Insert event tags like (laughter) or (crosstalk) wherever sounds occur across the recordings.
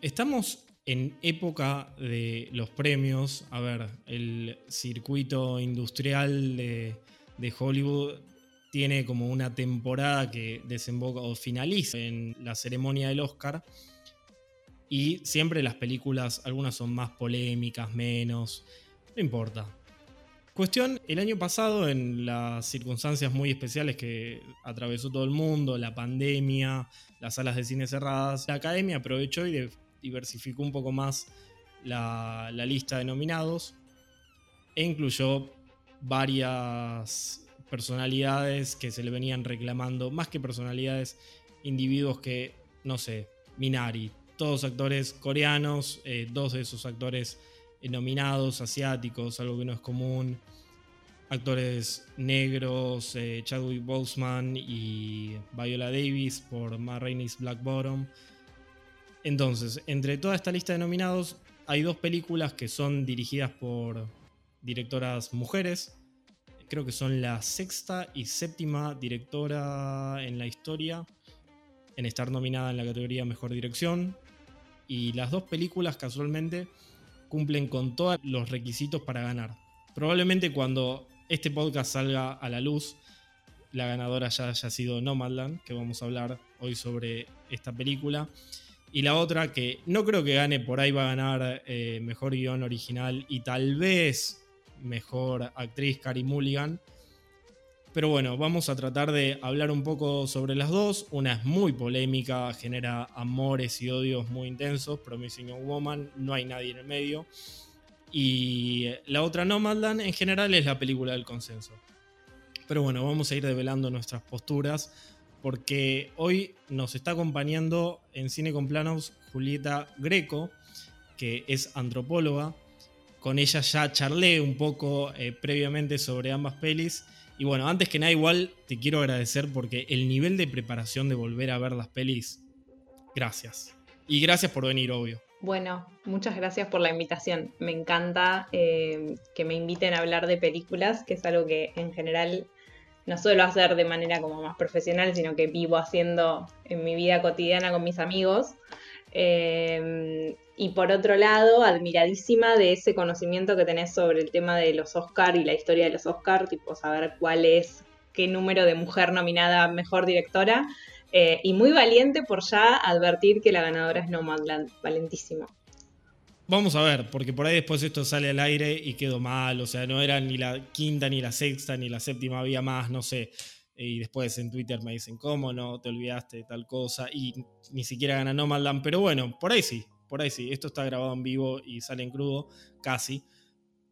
Estamos en época de los premios. A ver, el circuito industrial de Hollywood tiene como una temporada que desemboca o finaliza en la ceremonia del Oscar. Y siempre las películas, algunas son más polémicas, menos, no importa. Cuestión, el año pasado, en las circunstancias muy especiales que atravesó todo el mundo, la pandemia, las salas de cine cerradas, la academia aprovechó y diversificó un poco más la, lista de nominados e incluyó varias personalidades que se le venían reclamando, más que personalidades, individuos que, no sé, Minari, todos actores coreanos, eh, dos de esos actores nominados, asiáticos, algo que no es común, actores negros, eh, Chadwick Boseman y Viola Davis por Ma Rainey's Black Bottom. Entonces, entre toda esta lista de nominados, hay dos películas que son dirigidas por directoras mujeres. Creo que son la sexta y séptima directora en la historia en estar nominada en la categoría Mejor Dirección. Y las dos películas casualmente cumplen con todos los requisitos para ganar. Probablemente cuando este podcast salga a la luz, la ganadora ya haya sido Nomadland, que vamos a hablar hoy sobre esta película. Y la otra que no creo que gane, por ahí va a ganar eh, mejor guion original y tal vez mejor actriz Carrie Mulligan pero bueno, vamos a tratar de hablar un poco sobre las dos. Una es muy polémica, genera amores y odios muy intensos. Promising Young Woman, no hay nadie en el medio. Y la otra Nomadland en general es la película del consenso. Pero bueno, vamos a ir develando nuestras posturas porque hoy nos está acompañando en Cine con Planos Julieta Greco, que es antropóloga. Con ella ya charlé un poco eh, previamente sobre ambas pelis y bueno, antes que nada, igual te quiero agradecer porque el nivel de preparación de volver a ver las pelis, gracias. Y gracias por venir, obvio. Bueno, muchas gracias por la invitación. Me encanta eh, que me inviten a hablar de películas, que es algo que en general no suelo hacer de manera como más profesional, sino que vivo haciendo en mi vida cotidiana con mis amigos. Eh, y por otro lado, admiradísima de ese conocimiento que tenés sobre el tema de los Oscar y la historia de los Oscar, tipo saber cuál es, qué número de mujer nominada mejor directora. Eh, y muy valiente por ya advertir que la ganadora es Nomadland. Valentísimo. Vamos a ver, porque por ahí después esto sale al aire y quedó mal. O sea, no era ni la quinta, ni la sexta, ni la séptima, había más, no sé. Y después en Twitter me dicen, ¿cómo no? Te olvidaste de tal cosa. Y ni siquiera gana Nomadland. Pero bueno, por ahí sí por ahí sí, esto está grabado en vivo y sale en crudo, casi.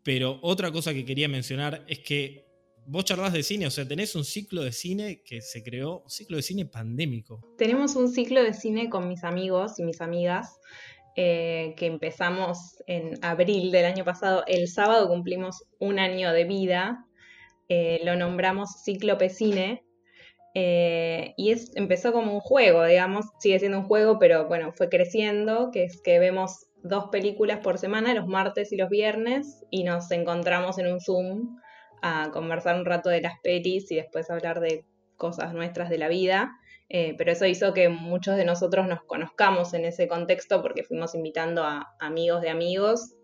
Pero otra cosa que quería mencionar es que vos charlas de cine, o sea, tenés un ciclo de cine que se creó, un ciclo de cine pandémico. Tenemos un ciclo de cine con mis amigos y mis amigas. Eh, que empezamos en abril del año pasado. El sábado cumplimos un año de vida. Eh, lo nombramos Cíclope Cine eh, y empezó como un juego, digamos, sigue siendo un juego, pero bueno, fue creciendo, que es que vemos dos películas por semana, los martes y los viernes, y nos encontramos en un Zoom a conversar un rato de las pelis y después hablar de cosas nuestras de la vida. Eh, pero eso hizo que muchos de nosotros nos conozcamos en ese contexto porque fuimos invitando a amigos de amigos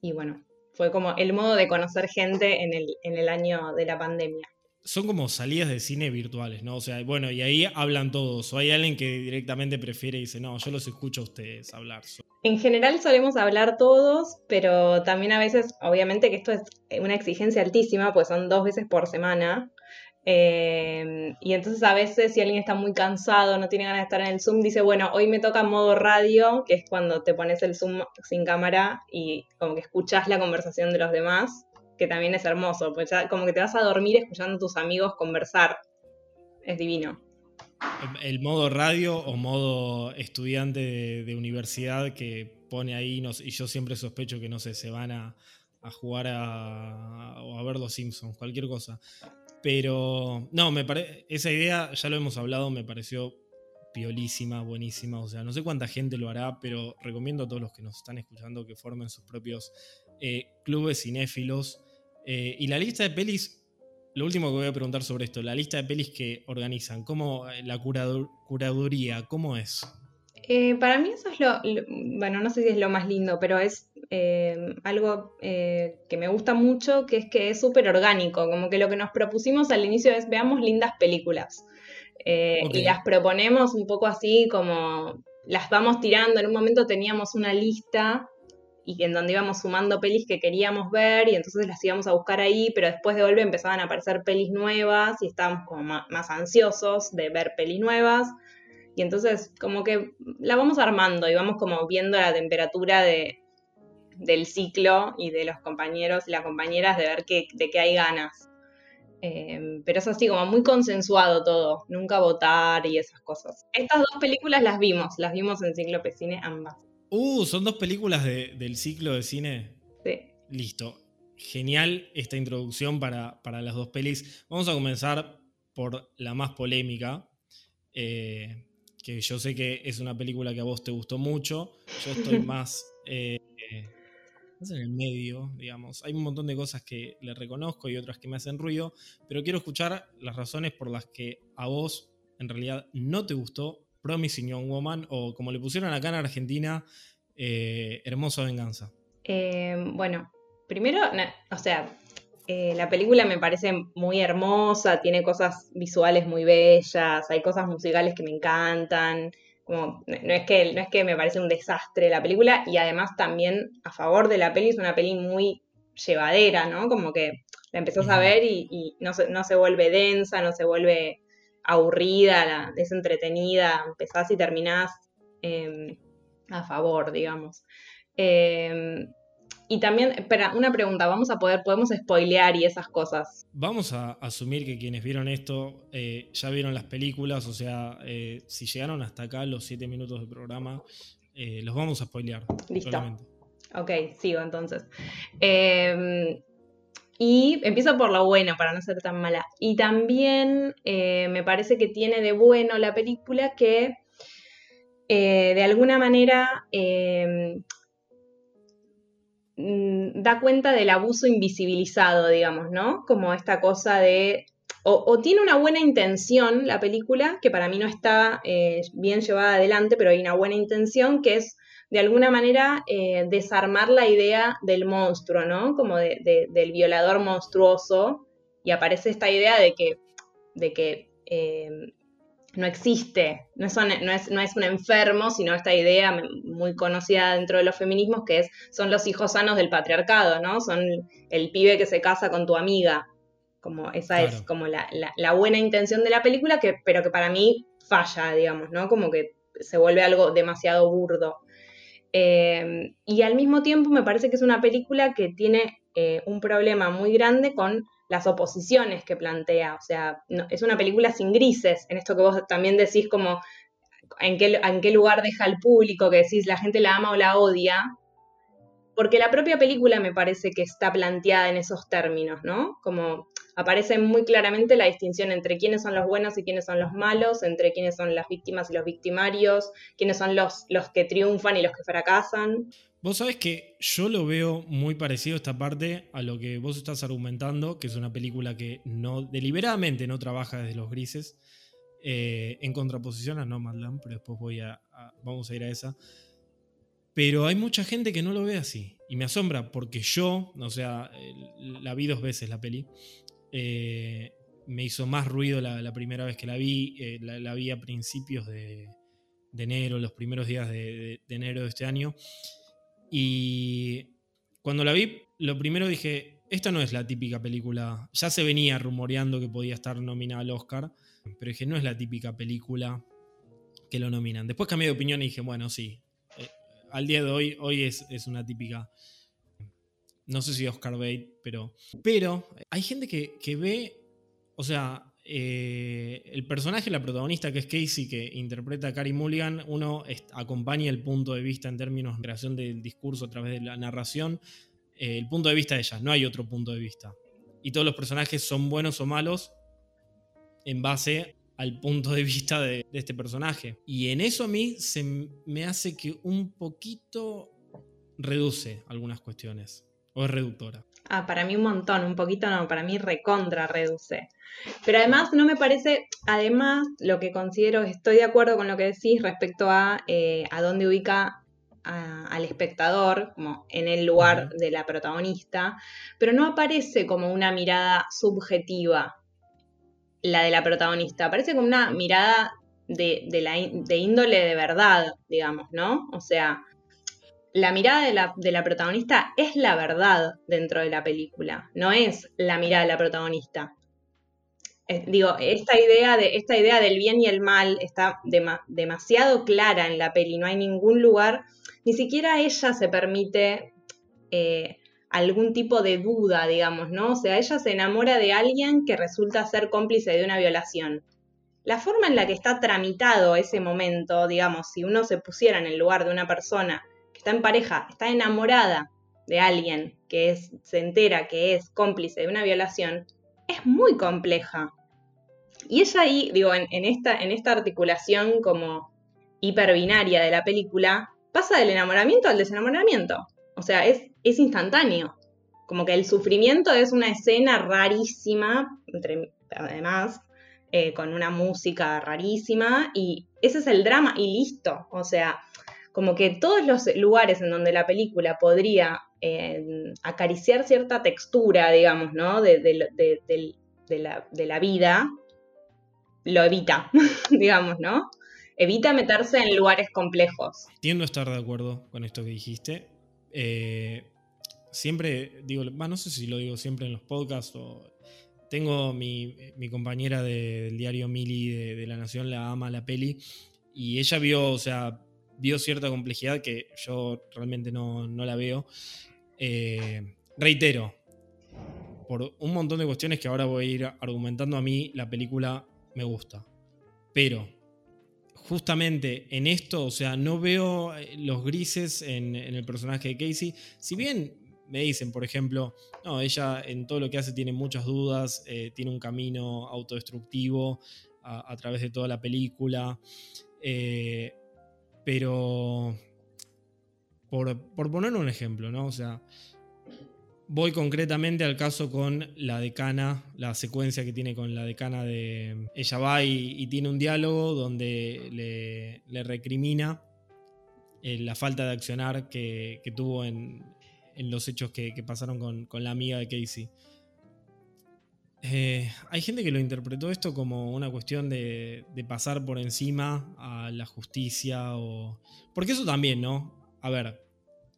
y bueno, fue como el modo de conocer gente en el, en el año de la pandemia son como salidas de cine virtuales, ¿no? O sea, bueno, y ahí hablan todos. O hay alguien que directamente prefiere y dice, no, yo los escucho a ustedes hablar. En general solemos hablar todos, pero también a veces, obviamente que esto es una exigencia altísima, pues son dos veces por semana. Eh, y entonces a veces si alguien está muy cansado, no tiene ganas de estar en el Zoom, dice, bueno, hoy me toca modo radio, que es cuando te pones el Zoom sin cámara y como que escuchas la conversación de los demás que también es hermoso, pues como que te vas a dormir escuchando a tus amigos conversar. Es divino. El, modo radio o modo estudiante de, universidad que pone ahí, y yo siempre sospecho que no sé, se van a, jugar a, o a ver los Simpsons, cualquier cosa. Pero no, me esa idea, ya lo hemos hablado, me pareció piolísima, buenísima. O sea, no sé cuánta gente lo hará, pero recomiendo a todos los que nos están escuchando que formen sus propios eh, clubes cinéfilos eh, y la lista de pelis, lo último que voy a preguntar sobre esto, la lista de pelis que organizan, ¿cómo eh, la curaduría, cómo es? Para mí eso es lo, bueno, no sé si es lo más lindo, pero es eh, algo eh, que me gusta mucho, que es que es súper orgánico, como que lo que nos propusimos al inicio es veamos lindas películas. Y las proponemos un poco así como las vamos tirando. En un momento teníamos una lista y en donde íbamos sumando pelis que queríamos ver y entonces las íbamos a buscar ahí, pero después de golpe empezaban a aparecer pelis nuevas y estábamos como más, ansiosos de ver pelis nuevas. Y entonces como que la vamos armando y vamos como viendo la temperatura de, del ciclo y de los compañeros y las compañeras de ver de qué hay ganas. Em, pero es así como muy consensuado todo, nunca votar y esas cosas. Estas dos películas las vimos, las vimos en Ciclo Cine ambas. Uh, son dos películas del ciclo de cine. Sí. Listo. Genial esta introducción para, las dos pelis. Vamos a comenzar por la más polémica. Eh, que yo sé que es una película que a vos te gustó mucho. Yo estoy (laughs) más, eh, más en el medio, digamos. Hay un montón de cosas que le reconozco y otras que me hacen ruido, pero quiero escuchar las razones por las que a vos en realidad no te gustó Promising Young Woman o como le pusieron acá en Argentina, eh, Hermosa Venganza? Eh, bueno, primero, o sea, eh, la película me parece muy hermosa, tiene cosas visuales muy bellas, hay cosas musicales que me encantan. Como, no, es que, no es que me parece un desastre la película, y además también a favor de la peli es una peli muy llevadera, ¿no? Como que la empezás a ver y, no, no se vuelve densa, no se vuelve aburrida, es entretenida, empezás y terminás em, a favor, digamos. Em, y también, espera, una pregunta, vamos a poder, podemos spoilear y esas cosas. Vamos a asumir que quienes vieron esto eh, ya vieron las películas, o sea, eh, si llegaron hasta acá los siete minutos del programa, eh, los vamos a spoilear. Listo. Ok, sigo entonces. Em, y empiezo por lo bueno, para no ser tan mala. Y también me parece que tiene de bueno la película que de alguna manera em, da cuenta del abuso invisibilizado, digamos, ¿no? Como esta cosa de... O, tiene una buena intención la película, que para mí no está eh, bien llevada adelante, pero hay una buena intención, que es de alguna manera eh, desarmar la idea del monstruo, ¿no? Como del violador monstruoso. Y aparece esta idea de que, de que eh, no existe, no es, no, es, un enfermo, sino esta idea muy conocida dentro de los feminismos que es, son los hijos sanos del patriarcado, ¿no? Son el pibe que se casa con tu amiga. Como esa es como la, la, buena intención de la película, que, pero que para mí falla, digamos, ¿no? Como que se vuelve algo demasiado burdo. Em, y al mismo tiempo me parece que es una película que tiene eh, un problema muy grande con las oposiciones que plantea. O sea, es una película sin grises, en esto que vos también decís como en qué, en qué lugar deja el público, que decís la gente la ama o la odia. Porque la propia película me parece que está planteada en esos términos, ¿no? Como aparece muy claramente la distinción entre quiénes son los buenos y quiénes son los malos, entre quiénes son las víctimas y los victimarios, quiénes son los, los que triunfan y los que fracasan. Vos sabés que yo lo veo muy parecido esta parte a lo que vos estás argumentando, que es una película que no deliberadamente no trabaja desde los grises, eh, en contraposición a Nomadland, pero después voy a, vamos a ir a esa. Pero hay mucha gente que no lo ve así. Y me asombra porque yo, o sea, la vi dos veces la peli, eh, me hizo más ruido la, primera vez que la vi. Eh, la, vi a principios de, enero, los primeros días de, enero de este año. Y cuando la vi, lo primero dije, esta no es la típica película. Ya se venía rumoreando que podía estar nominada al Oscar, pero dije, no es la típica película que lo nominan. Después cambié de opinión y dije, bueno, sí. Eh, al día de hoy, hoy es, es una típica no sé si Oscar Bate, pero. Pero hay gente que, ve. O sea, eh, el personaje, la protagonista que es Casey, que interpreta a Carrie Mulligan, uno acompaña el punto de vista en términos de creación del discurso a través de la narración, eh, el punto de vista de ella, no hay otro punto de vista. Y todos los personajes son buenos o malos en base al punto de vista de, de este personaje. Y en eso a mí se me hace que un poquito reduce algunas cuestiones. ¿O es reductora? Ah, para mí un montón, un poquito no, para mí recontra reduce. Pero además no me parece, además lo que considero, estoy de acuerdo con lo que decís respecto a eh, a dónde ubica al espectador, como en el lugar de la protagonista, pero no aparece como una mirada subjetiva la de la protagonista, aparece como una mirada de, la, de índole de verdad, digamos, ¿no? O sea, la mirada de la, protagonista es la verdad dentro de la película, no es la mirada de la protagonista. Eh, digo, esta idea, de, esta idea del bien y el mal está demasiado clara en la peli, no hay ningún lugar, ni siquiera ella se permite eh, algún tipo de duda, digamos, ¿no? O sea, ella se enamora de alguien que resulta ser cómplice de una violación. La forma en la que está tramitado ese momento, digamos, si uno se pusiera en el lugar de una persona está en pareja, está enamorada de alguien que es, se entera que es cómplice de una violación, es muy compleja. Y ella ahí, digo, en, esta, en esta articulación como hiperbinaria de la película, pasa del enamoramiento al desenamoramiento. O sea, es, es instantáneo. Como que el sufrimiento es una escena rarísima, entre, además, eh, con una música rarísima, y ese es el drama y listo. O sea, como que todos los lugares en donde la película podría eh, acariciar cierta textura, digamos, ¿no? De, la, de la vida, lo evita, (laughs) digamos, ¿no? Evita meterse en lugares complejos. Tiendo a estar de acuerdo con esto que dijiste. Eh, siempre digo, no sé si lo digo siempre en los podcasts o tengo mi, compañera del diario Mili de, La Nación, la ama la peli, y ella vio, o sea, vio cierta complejidad que yo realmente no, la veo. Eh, reitero, por un montón de cuestiones que ahora voy a ir argumentando a mí, la película me gusta. Pero justamente en esto, o sea, no veo eh, los grises en, el personaje de Casey. Si bien me dicen, por ejemplo, no, ella en todo lo que hace tiene muchas dudas, eh, tiene un camino autodestructivo a, través de toda la película. Pero, por, por poner un ejemplo, ¿no? O sea, Voy concretamente al caso con la decana, la secuencia que tiene con la decana de... Ella va y, tiene un diálogo donde le, recrimina eh, la falta de accionar que, tuvo en, los hechos que, pasaron con, la amiga de Casey. Eh, hay gente que lo interpretó esto como una cuestión de, de, pasar por encima a la justicia o... Porque eso también, ¿no? A ver,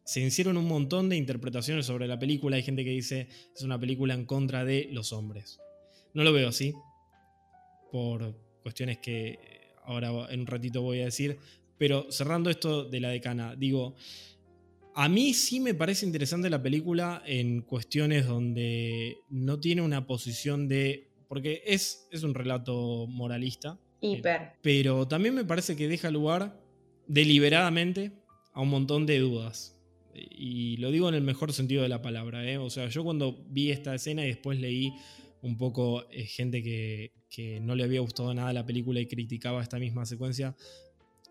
se hicieron un montón de interpretaciones sobre la película. Hay gente que dice es una película en contra de los hombres. No lo veo así, por cuestiones que ahora en un ratito voy a decir. Pero cerrando esto de la decana, digo, a mí sí me parece interesante la película en cuestiones donde no tiene una posición de... Porque es, es un relato moralista. Hiper. pero también me parece que deja lugar deliberadamente a un montón de dudas. Y lo digo en el mejor sentido de la palabra. ¿eh? O sea, yo cuando vi esta escena y después leí un poco eh, gente que, no le había gustado nada la película y criticaba esta misma secuencia,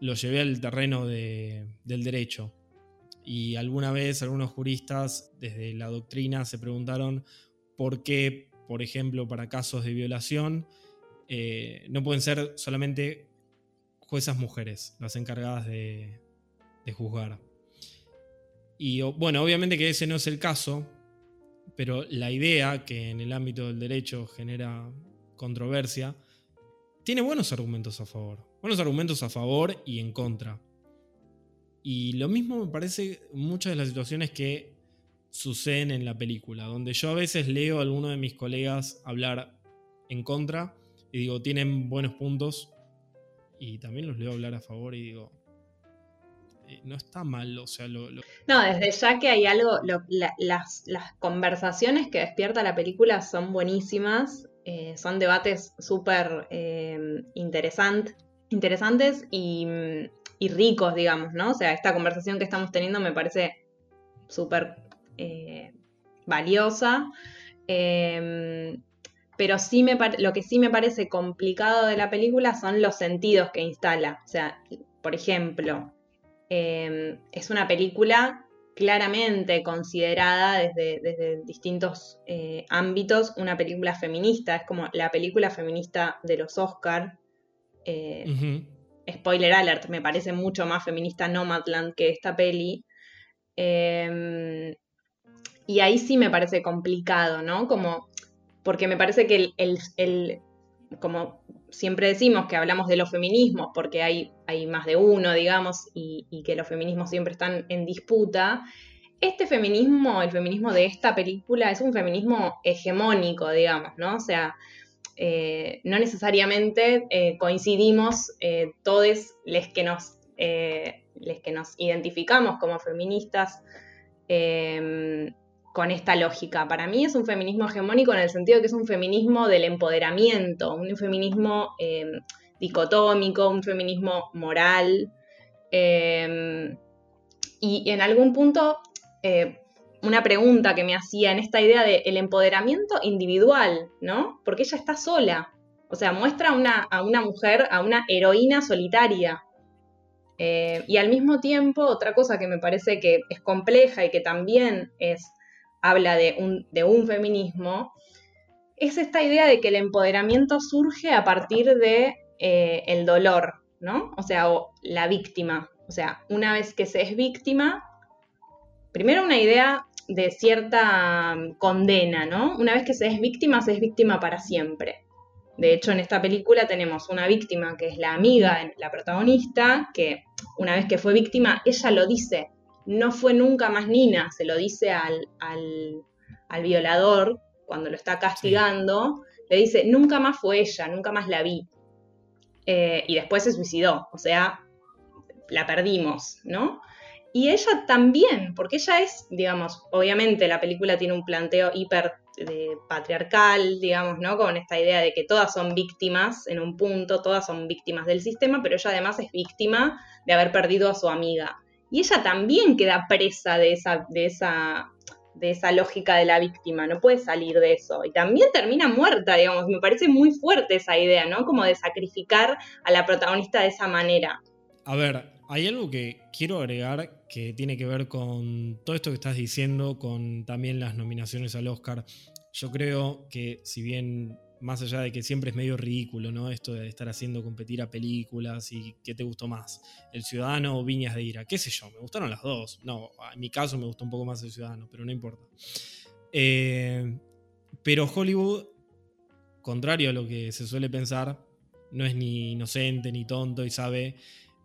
lo llevé al terreno del derecho. Y alguna vez algunos juristas desde la doctrina se preguntaron por qué, por ejemplo, para casos de violación, eh, no pueden ser solamente juezas mujeres las encargadas de juzgar. Y bueno, obviamente que ese no es el caso, pero la idea que en el ámbito del derecho genera controversia, tiene buenos argumentos a favor. Buenos argumentos a favor y en contra. Y lo mismo me parece muchas de las situaciones que suceden en la película, donde yo a veces leo a alguno de mis colegas hablar en contra y digo, tienen buenos puntos, y también los leo hablar a favor y digo, eh, no está mal, o sea, lo, No, desde ya que hay algo, las, conversaciones que despierta la película son buenísimas, eh, son debates súper eh, interesantes y, ricos, digamos, ¿no? O sea, esta conversación que estamos teniendo me parece súper valiosa. Em, pero sí me lo que sí me parece complicado de la película son los sentidos que instala. O sea, por ejemplo, Em, es una película claramente considerada desde, distintos eh, ámbitos una película feminista. Es como la película feminista de los Oscar. Eh, spoiler alert, me parece mucho más feminista Nomadland que esta peli. Em, y ahí sí me parece complicado, ¿no? Como, porque me parece que el, como siempre decimos que hablamos de los feminismos, porque hay, hay más de uno, digamos, y, que los feminismos siempre están en disputa. Este feminismo, el feminismo de esta película, es un feminismo hegemónico, digamos, ¿no? O sea, eh, no necesariamente eh, coincidimos eh, todos los que nos que nos identificamos como feministas em, con esta lógica. Para mí es un feminismo hegemónico en el sentido de que es un feminismo del empoderamiento, un feminismo em, dicotómico, un feminismo moral. Em, y en algún punto, una pregunta que me hacía en esta idea del empoderamiento individual, ¿no? Porque ella está sola. O sea, muestra a una mujer, a una heroína solitaria, eh, y al mismo tiempo, otra cosa que me parece que es compleja y que también es, habla de un, de un feminismo, es esta idea de que el empoderamiento surge a partir de eh, el dolor, ¿no? O sea, la víctima. O sea, una vez que se es víctima, primero una idea de cierta condena, ¿no? Una vez que se es víctima, se es víctima para siempre. De hecho, en esta película tenemos una víctima que es la amiga, la protagonista, que una vez que fue víctima, ella lo dice, no fue nunca más Nina, se lo dice al, violador cuando lo está castigando, le dice, nunca más fue ella, nunca más la vi. Eh, y después se suicidó, o sea, la perdimos, ¿no? Y ella también, porque ella es, digamos, obviamente la película tiene un planteo hiper patriarcal, digamos, ¿no? Con esta idea de que todas son víctimas en un punto, todas son víctimas del sistema, pero ella además es víctima de haber perdido a su amiga. Y ella también queda presa de esa, de esa, de esa lógica de la víctima, no puede salir de eso. Y también termina muerta, digamos, me parece muy fuerte esa idea, ¿no? Como de sacrificar a la protagonista de esa manera. A ver, hay algo que quiero agregar que tiene que ver con todo esto que estás diciendo, con también las nominaciones al Oscar. Yo creo que si bien más allá de que siempre es medio ridículo, ¿no? Esto de estar haciendo competir a películas y qué te gustó más, El Ciudadano o Viñas de Ira, qué sé yo, me gustaron las dos. No, en mi caso me gustó un poco más El Ciudadano, pero no importa. Eh, pero Hollywood, contrario a lo que se suele pensar, no es ni inocente ni tonto y sabe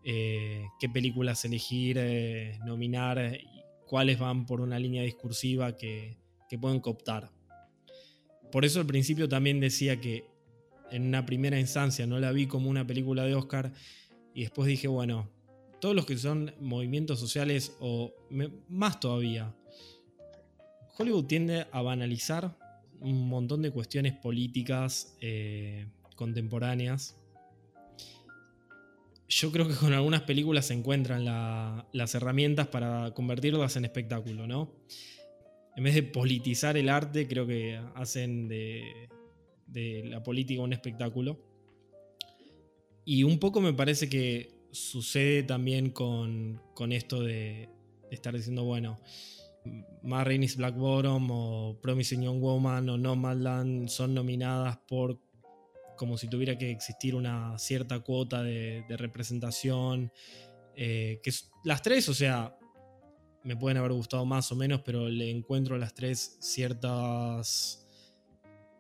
eh, qué películas elegir, eh, nominar, y cuáles van por una línea discursiva que, pueden cooptar. Por eso al principio también decía que en una primera instancia no la vi como una película de Oscar y después dije, bueno, todos los que son movimientos sociales o más todavía, Hollywood tiende a banalizar un montón de cuestiones políticas eh, contemporáneas yo creo que con algunas películas se encuentran las herramientas para convertirlas en espectáculo, ¿no? En vez de politizar el arte, creo que hacen de, la política un espectáculo. Y un poco me parece que sucede también con, esto de, estar diciendo, bueno, Ma Black Bottom o Promising Young Woman o Nomadland son nominadas por como si tuviera que existir una cierta cuota de, representación. Eh, que las tres, o sea, me pueden haber gustado más o menos, pero le encuentro a las tres ciertas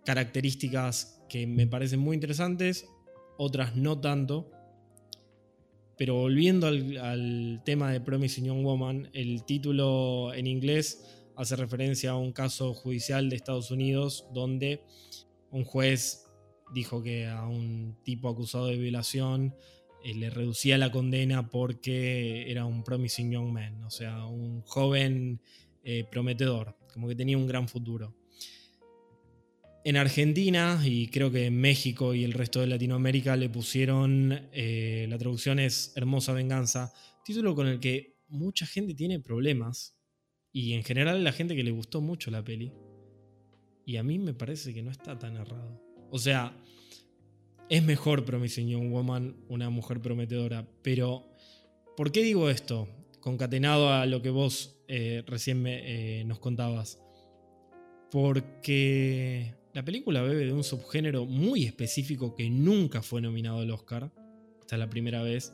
características que me parecen muy interesantes, otras no tanto. Pero volviendo al, tema de Promising Young Woman, el título en inglés hace referencia a un caso judicial de Estados Unidos donde un juez dijo que a un tipo acusado de violación eh, le reducía la condena porque era un promising young man, o sea, un joven eh, prometedor, como que tenía un gran futuro. En Argentina y creo que en México y el resto de Latinoamérica le pusieron, eh, la traducción es Hermosa Venganza, título con el que mucha gente tiene problemas y en general la gente que le gustó mucho la peli. Y a mí me parece que no está tan errado. O sea, es mejor Promising Woman una mujer prometedora, pero ¿por qué digo esto? concatenado a lo que vos eh, recién me, nos contabas. Porque la película bebe de un subgénero muy específico que nunca fue nominado al Oscar. Esta es la primera vez.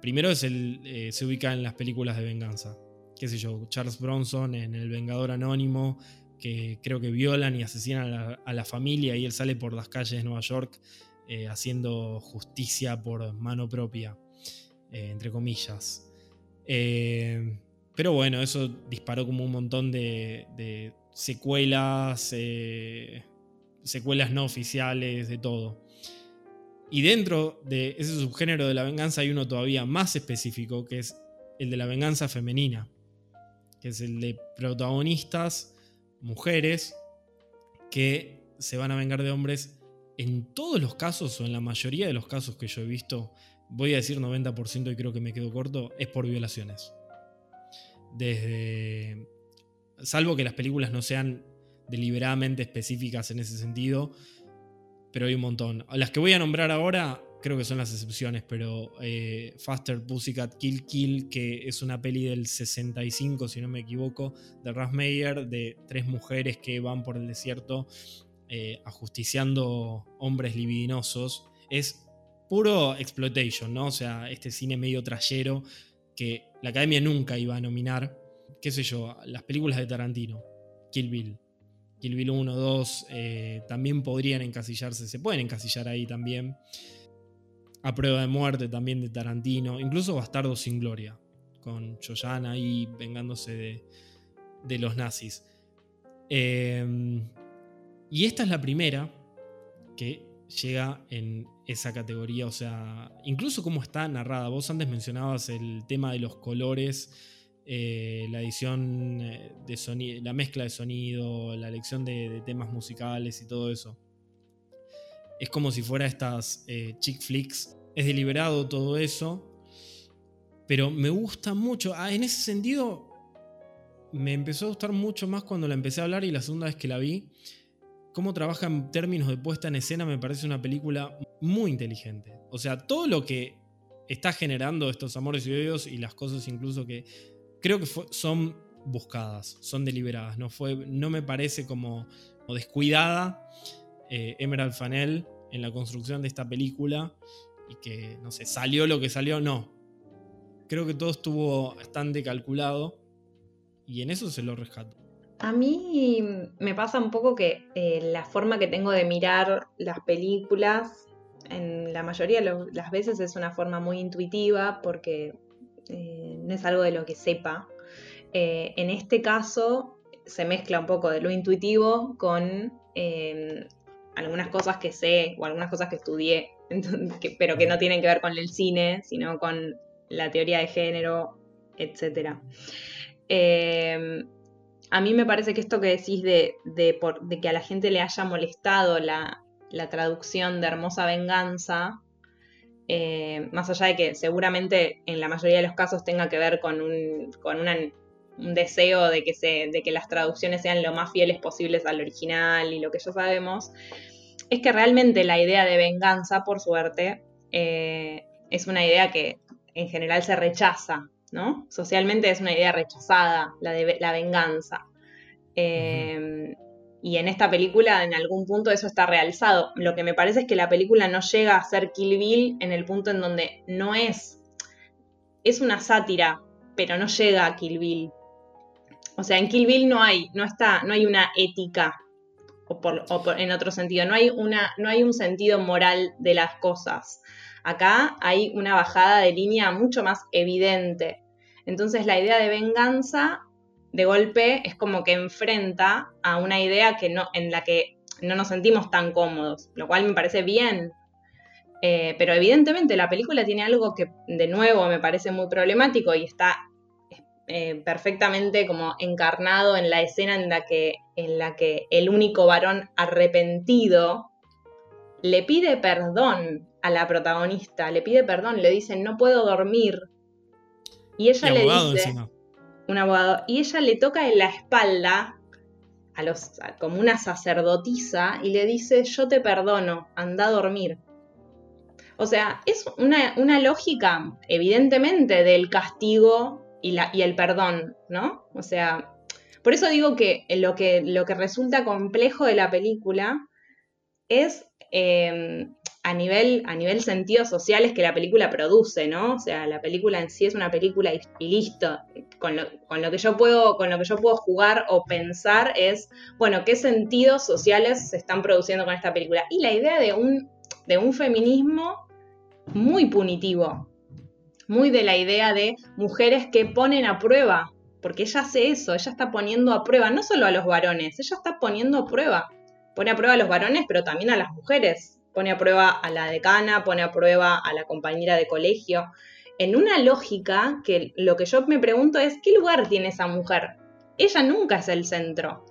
Primero es el, eh, se ubica en las películas de venganza. Qué sé yo, Charles Bronson en El Vengador Anónimo, que creo que violan y asesinan a la, familia y él sale por las calles de Nueva York eh, haciendo justicia por mano propia, eh, entre comillas. pero bueno, eso disparó como un montón de secuelas secuelas no oficiales, de todo. Y dentro de ese subgénero de la venganza hay uno todavía más específico, que es el de la venganza femenina, que es el de protagonistas, mujeres, que se van a vengar de hombres en todos los casos o en la mayoría de los casos que yo he visto, voy a decir 90% y creo que me quedo corto, es por violaciones. Desde... Salvo que las películas no sean deliberadamente específicas en ese sentido, pero hay un montón. Las que voy a nombrar ahora creo que son las excepciones, pero eh, Faster Pussycat Kill Kill, que es una peli del 65, si no me equivoco, de Russ Meyer, de tres mujeres que van por el desierto eh, ajusticiando hombres libidinosos, es puro exploitation, ¿no? O sea, este cine medio trayero que la academia nunca iba a nominar, qué sé yo, las películas de Tarantino, Kill Bill, Kill Bill 1, 2 eh, también podrían encasillarse, se pueden encasillar ahí también. A prueba de muerte también de Tarantino, incluso Bastardo sin Gloria, con Joyanna ahí vengándose de, los nazis. Em, y esta es la primera que llega en esa categoría, o sea, incluso cómo está narrada. Vos antes mencionabas el tema de los colores eh, la edición eh, de sonido, la mezcla de sonido, la elección de, temas musicales y todo eso. Es como si fuera estas eh, chick flicks. Es deliberado todo eso. Pero me gusta mucho. Ah, en ese sentido, me empezó a gustar mucho más cuando la empecé a hablar y la segunda vez que la vi. Cómo trabaja en términos de puesta en escena me parece una película muy inteligente. O sea, todo lo que está generando estos amores y odios y las cosas incluso que creo que son buscadas, son deliberadas. No, fue, no me parece como, descuidada eh, Emerald Fanel en la construcción de esta película y que, no sé, salió lo que salió, no. Creo que todo estuvo bastante calculado y en eso se lo rescato. A mí me pasa un poco que eh, la forma que tengo de mirar las películas en la mayoría de las veces es una forma muy intuitiva porque eh, no es algo de lo que sepa. En este caso se mezcla un poco de lo intuitivo con algunas cosas que sé o algunas cosas que estudié, (laughs) pero que no tienen que ver con el cine, sino con la teoría de género, etc. Em, a mí me parece que esto que decís de, que a la gente le haya molestado la, la traducción de Hermosa Venganza, eh, más allá de que seguramente en la mayoría de los casos tenga que ver con un, deseo de que, se, de que las traducciones sean lo más fieles posibles al original y lo que ya sabemos, es que realmente la idea de venganza, por suerte, eh, es una idea que en general se rechaza, ¿no? Socialmente es una idea rechazada, la de la venganza. Eh, y en esta película en algún punto eso está realzado. Lo que me parece es que la película no llega a ser Kill Bill en el punto en donde no es. Es una sátira, pero no llega a Kill Bill. O sea, en Kill Bill no hay, no está, no hay una ética. O, por, en otro sentido, no hay, una, no hay un sentido moral de las cosas. Acá hay una bajada de línea mucho más evidente. Entonces la idea de venganza de golpe es como que enfrenta a una idea que no, en la que no nos sentimos tan cómodos, lo cual me parece bien. Eh, pero evidentemente la película tiene algo que de nuevo me parece muy problemático y está eh, perfectamente como encarnado en la escena en la, que, en la que el único varón arrepentido le pide perdón a la protagonista, le pide perdón, le dice no puedo dormir. Y ella le dice un abogado, y ella le toca en la espalda a los, como una sacerdotisa y le dice, yo te perdono, anda a dormir. O sea, es una, lógica, evidentemente, del castigo y, la, y el perdón, ¿no? O sea, por eso digo que lo que, lo que resulta complejo de la película es em, a, nivel, a nivel sentidos sociales que la película produce, ¿no? O sea, la película en sí es una película y, listo. Con lo, con lo, que yo puedo, con lo que yo puedo jugar o pensar es, bueno, ¿qué sentidos sociales se están produciendo con esta película? Y la idea de un, de un feminismo muy punitivo, muy de la idea de mujeres que ponen a prueba, porque ella hace eso, ella está poniendo a prueba, no solo a los varones, ella está poniendo a prueba. Pone a prueba a los varones, pero también a las mujeres. Pone a prueba a la decana, pone a prueba a la compañera de colegio. En una lógica que lo que yo me pregunto es, ¿qué lugar tiene esa mujer? Ella nunca es el centro.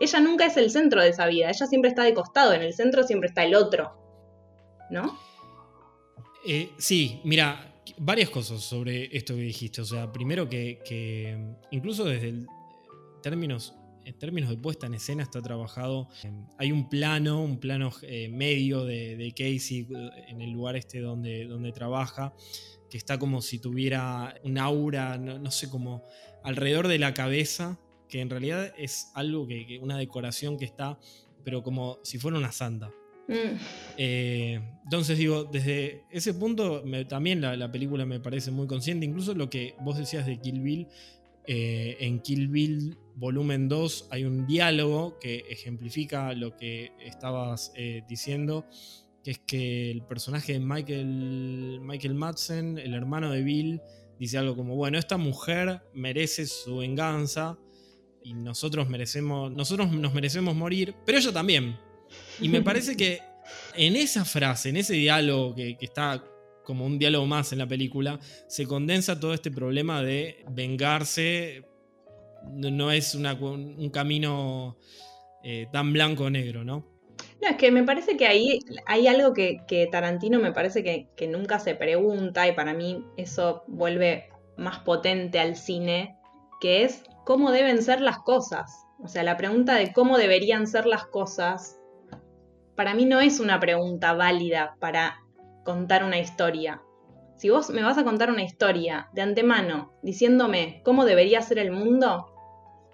Ella nunca es el centro de esa vida. Ella siempre está de costado. En el centro siempre está el otro. ¿No? Eh, sí, mira, varias cosas sobre esto que dijiste. O sea, primero que, incluso desde el, términos, en términos de puesta en escena está trabajado. Eh, hay un plano, un plano eh, medio de, Casey en el lugar este donde, donde trabaja, que está como si tuviera un aura, no, sé, como alrededor de la cabeza, que en realidad es algo que, una decoración que está, pero como si fuera una santa. Mm. Eh, entonces digo, desde ese punto también la, película me parece muy consciente, incluso lo que vos decías de Kill Bill, eh, en Kill Bill volumen 2 hay un diálogo que ejemplifica lo que estabas eh, diciendo, que es que el personaje de Michael, Michael Madsen, el hermano de Bill, dice algo como, bueno, esta mujer merece su venganza y nosotros merecemos, nosotros nos merecemos morir, pero ella también. Y me (laughs) parece que en esa frase, en ese diálogo que, está como un diálogo más en la película, se condensa todo este problema de vengarse. No, es un camino eh, tan blanco o negro, ¿no? No, es que me parece que ahí hay algo que, Tarantino me parece que, que, nunca se pregunta y para mí eso vuelve más potente al cine, que es cómo deben ser las cosas. O sea, la pregunta de cómo deberían ser las cosas para mí no es una pregunta válida para contar una historia. Si vos me vas a contar una historia de antemano diciéndome cómo debería ser el mundo,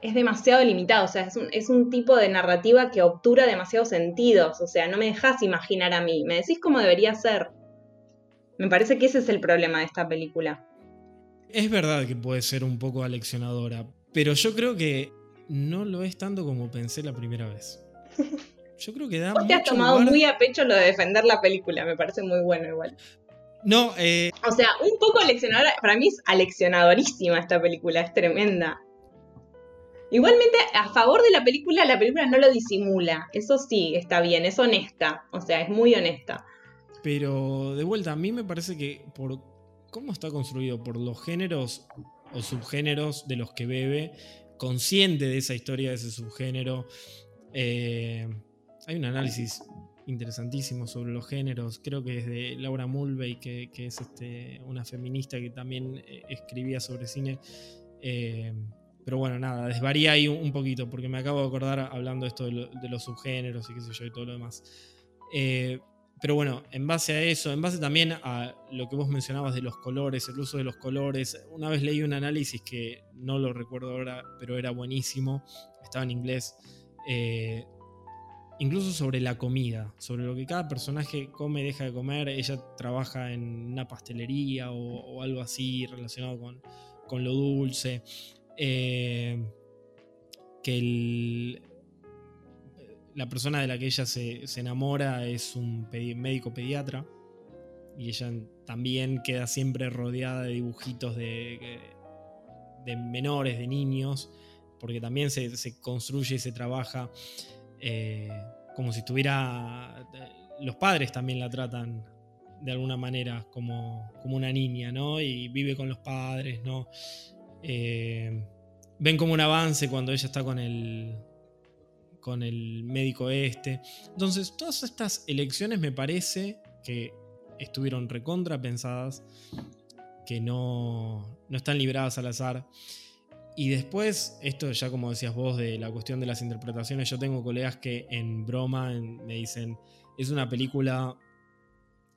es demasiado limitado, o sea, es un, tipo de narrativa que obtura demasiados sentidos, o sea, no me dejas imaginar a mí, me decís cómo debería ser. Me parece que ese es el problema de esta película. Es verdad que puede ser un poco aleccionadora, pero yo creo que no lo es tanto como pensé la primera vez. (laughs) Yo creo que da. Vos te has tomado muy a pecho lo de defender la película, me parece muy bueno igual. No, eh. O sea, un poco aleccionadora. Para mí es aleccionadorísima esta película, es tremenda. Igualmente, a favor de la película, la película no lo disimula. Eso sí, está bien, es honesta. O sea, es muy honesta. Pero de vuelta, a mí me parece que por cómo está construido, por los géneros o subgéneros de los que bebe, consciente de esa historia, de ese subgénero. Eh, hay un análisis interesantísimo sobre los géneros, creo que es de Laura Mulvey, que, es este, una feminista que también eh, escribía sobre cine. Eh, pero bueno, nada, desvaría ahí un, poquito, porque me acabo de acordar hablando esto de, los subgéneros y qué sé yo y todo lo demás. Eh, pero bueno, en base a eso, en base también a lo que vos mencionabas de los colores, el uso de los colores, una vez leí un análisis que no lo recuerdo ahora, pero era buenísimo, estaba en inglés, incluso sobre la comida, sobre lo que cada personaje come deja de comer. Ella trabaja en una pastelería o, algo así relacionado con, lo dulce. Eh, que la persona de la que ella se, enamora es un médico pediatra y ella también queda siempre rodeada de dibujitos de, de menores, de niños, porque también se, se construye y se trabaja eh, como si estuviera... Eh, los padres también la tratan de alguna manera como, como una niña, ¿no? Y vive con los padres, ¿no? Eh, ven como un avance cuando ella está con el, con el médico este. Entonces, todas estas elecciones me parece que estuvieron recontra pensadas, que no, no están libradas al azar. Y después, esto ya como decías vos de la cuestión de las interpretaciones, yo tengo colegas que en broma me dicen, es una película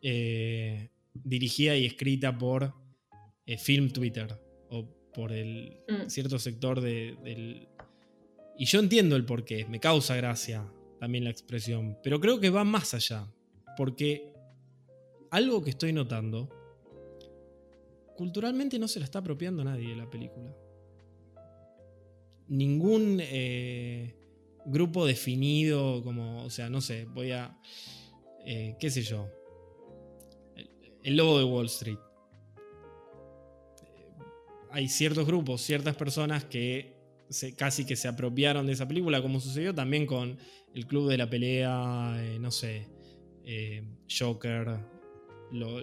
eh, dirigida y escrita por eh, Film Twitter o por el Mm. cierto sector de- del... Y yo entiendo el porqué, me causa gracia también la expresión, pero creo que va más allá, porque algo que estoy notando, culturalmente no se la está apropiando nadie de la película. Ningún eh, grupo definido como, o sea, no sé, voy a, eh, qué sé yo, el, lobo de Wall Street. Eh, Hay ciertos grupos, ciertas personas que casi que se apropiaron de esa película, como sucedió también con el Club de la Pelea, no sé, Joker, lo,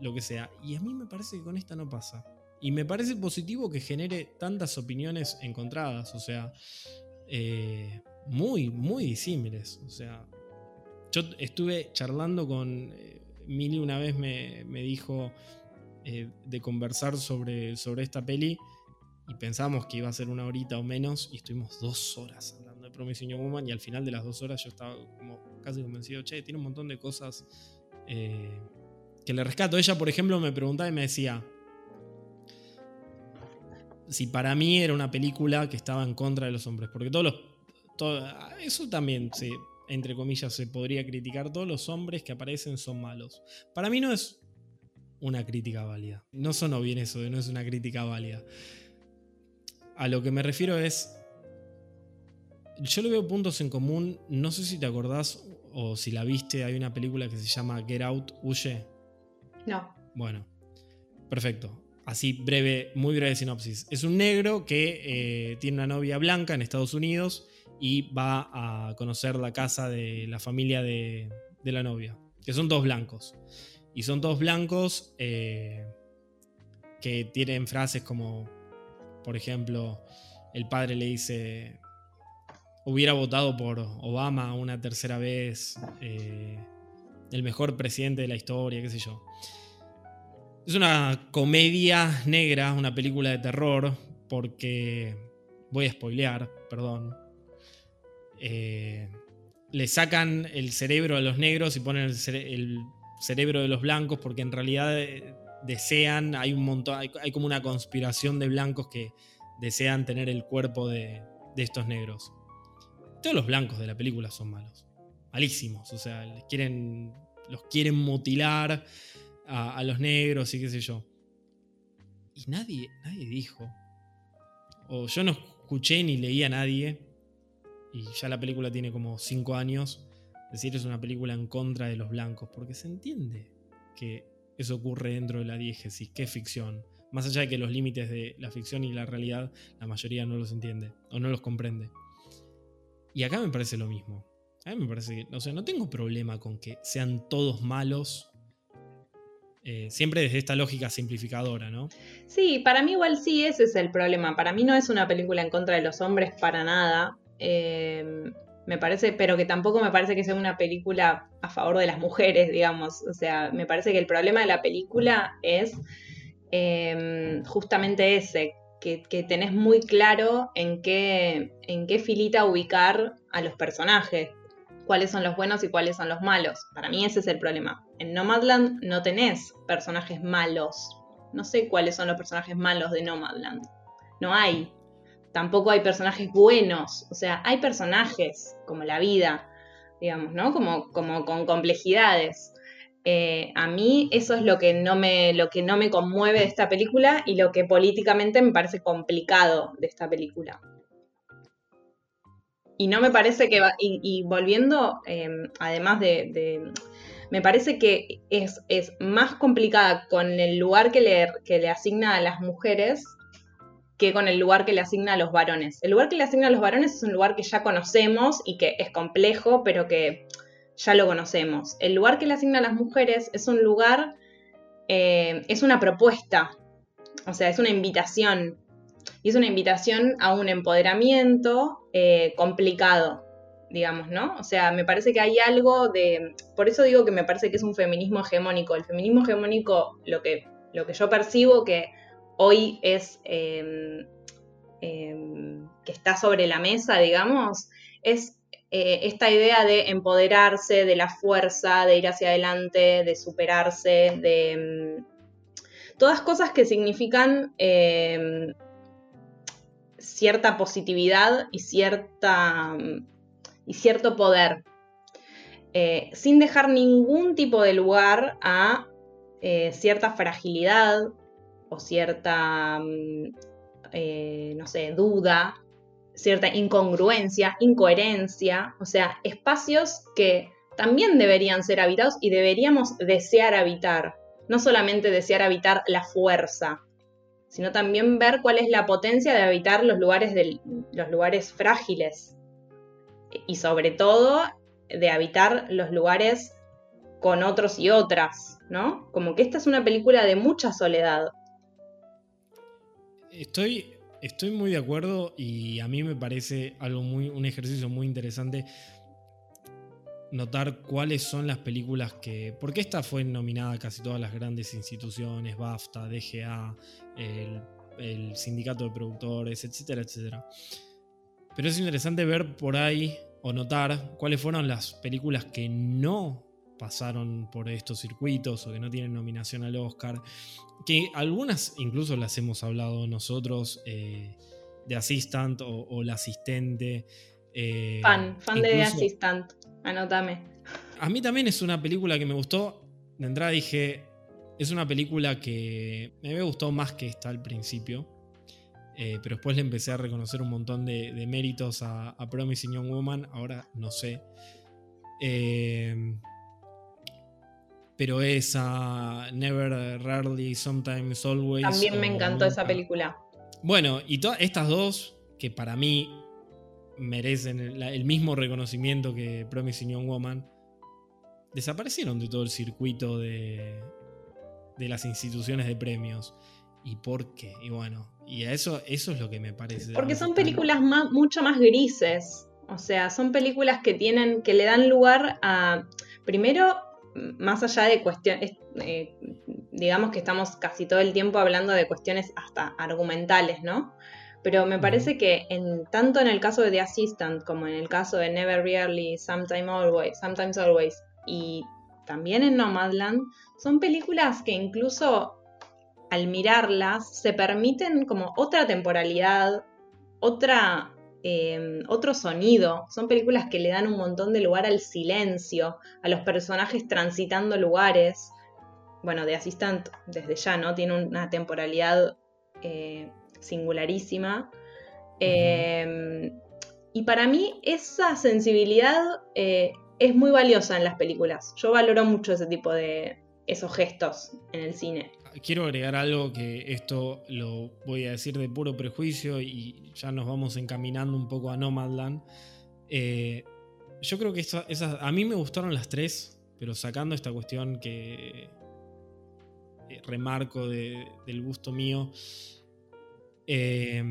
lo que sea. Y a mí me parece que con esta no pasa. Y me parece positivo que genere tantas opiniones encontradas, o sea, eh, muy, muy disímiles. O sea, yo estuve charlando con eh, Mili una vez, me, me dijo eh, de conversar sobre, sobre esta peli y pensamos que iba a ser una horita o menos y estuvimos dos horas hablando de Promising Young Woman y al final de las dos horas yo estaba como casi convencido, che, tiene un montón de cosas eh, que le rescato. Ella, por ejemplo, me preguntaba y me decía si para mí era una película que estaba en contra de los hombres, porque todos los... todo- eso también, se, entre comillas, se podría criticar, todos los hombres que aparecen son malos. Para mí no es una crítica válida. No sonó bien eso de no es una crítica válida. A lo que me refiero es. Yo le veo puntos en común. No sé si te acordás o si la viste. Hay una película que se llama Get Out, Huye. No. Bueno, perfecto. Así breve, muy breve sinopsis. Es un negro que eh, tiene una novia blanca en Estados Unidos y va a conocer la casa de la familia de, la novia, que son todos blancos. Y son todos blancos eh, que tienen frases como, por ejemplo, el padre le dice, hubiera votado por Obama una tercera vez, eh, el mejor presidente de la historia, qué sé yo. Es una comedia negra, una película de terror, porque voy a spoilear, perdón. Eh, le sacan el cerebro a los negros y ponen el, cere- el cerebro de los blancos porque en realidad eh, desean, hay un montón, hay, hay como una conspiración de blancos que desean tener el cuerpo de, de estos negros. Todos los blancos de la película son malos, malísimos, o sea, les quieren, los quieren mutilar a, los negros y qué sé yo. Y nadie, nadie dijo, o yo no escuché ni leí a nadie, y ya la película tiene como 5 años, decir es una película en contra de los blancos, porque se entiende que eso ocurre dentro de la diégesis, que ficción. Más allá de que los límites de la ficción y la realidad, la mayoría no los entiende o no los comprende. Y acá me parece lo mismo. A mí me parece que, o sea, no tengo problema con que sean todos malos, eh, siempre desde esta lógica simplificadora, ¿no? Sí, para mí igual sí ese es el problema. Para mí no es una película en contra de los hombres para nada. Eh, me parece, pero que tampoco me parece que sea una película a favor de las mujeres, digamos. O sea, me parece que el problema de la película es eh, justamente ese, que, que tenés muy claro en qué, en qué filita ubicar a los personajes, cuáles son los buenos y cuáles son los malos. Para mí ese es el problema. En Nomadland no tenés personajes malos. No sé cuáles son los personajes malos de Nomadland. No hay. Tampoco hay personajes buenos. O sea, hay personajes como la vida, digamos, ¿no? Como, como con complejidades. Eh, a mí eso es lo que, no me, lo que no me conmueve de esta película y lo que políticamente me parece complicado de esta película. Y no me parece que va, y, volviendo, eh, además de, de, me parece que es, más complicada con el lugar que le, que le asigna a las mujeres que con el lugar que le asigna a los varones. El lugar que le asigna a los varones es un lugar que ya conocemos y que es complejo, pero que ya lo conocemos. El lugar que le asigna a las mujeres es un lugar, eh, es una propuesta, o sea, es una invitación. Y es una invitación a un empoderamiento eh, complicado, digamos, ¿no? O sea, me parece que hay algo de... Por eso digo que me parece que es un feminismo hegemónico. El feminismo hegemónico, lo que, lo que yo percibo que hoy es... Eh, que está sobre la mesa, digamos, es eh, esta idea de empoderarse, de la fuerza, de ir hacia adelante, de superarse, de, todas cosas que significan em, cierta positividad y, cierta, y cierto poder, eh, sin dejar ningún tipo de lugar a eh, cierta fragilidad o cierta, mm, eh, no sé, duda, cierta incongruencia, incoherencia, o sea, espacios que también deberían ser habitados y deberíamos desear habitar, no solamente desear habitar la fuerza, sino también ver cuál es la potencia de habitar los lugares, los lugares frágiles y sobre todo de habitar los lugares con otros y otras, ¿no? Como que esta es una película de mucha soledad. Estoy, estoy muy de acuerdo y a mí me parece algo muy, un ejercicio muy interesante notar cuáles son las películas que. Porque esta fue nominada a casi todas las grandes instituciones, BAFTA, DGA, el, el, sindicato de productores, etcétera, etcétera. Pero es interesante ver por ahí o notar cuáles fueron las películas que no pasaron por estos circuitos o que no tienen nominación al Oscar. Que algunas incluso las hemos hablado nosotros, eh, de Assistant o, La Asistente. Eh, fan, fan de The Assistant, anótame. A mí también es una película que me gustó. De entrada dije, es una película que me había gustado más que esta al principio. Eh, pero después le empecé a reconocer un montón de, méritos a, Promising Young Woman. Ahora no sé. Eh, pero esa Never, Rarely, Sometimes, Always. También me encantó esa película. Bueno, y todas estas dos, que para mí merecen el, mismo reconocimiento que Promising Young Woman, desaparecieron de todo el circuito de, de las instituciones de premios. ¿Y por qué? Y bueno, y a eso, eso es lo que me parece. Porque son películas más, mucho más grises. O sea, son películas que tienen, que le dan lugar a. Primero, más allá de cuestiones. Eh, digamos que estamos casi todo el tiempo hablando de cuestiones hasta argumentales, ¿no? Pero me parece que en, tanto en el caso de The Assistant como en el caso de Never Really, Sometimes Always, Sometimes Always y también en Nomadland, son películas que incluso al mirarlas se permiten como otra temporalidad, otra, em, otro sonido. Son películas que le dan un montón de lugar al silencio, a los personajes transitando lugares. Bueno, de Assistant desde ya, ¿no? Tiene una temporalidad eh, singularísima. Em, y para mí esa sensibilidad eh, es muy valiosa en las películas. Yo valoro mucho ese tipo de esos gestos en el cine quiero agregar algo que esto lo voy a decir de puro prejuicio y ya nos vamos encaminando un poco a Nomadland. Eh, yo creo que a mí me gustaron las tres, pero sacando esta cuestión que eh, remarco del gusto mío, eh,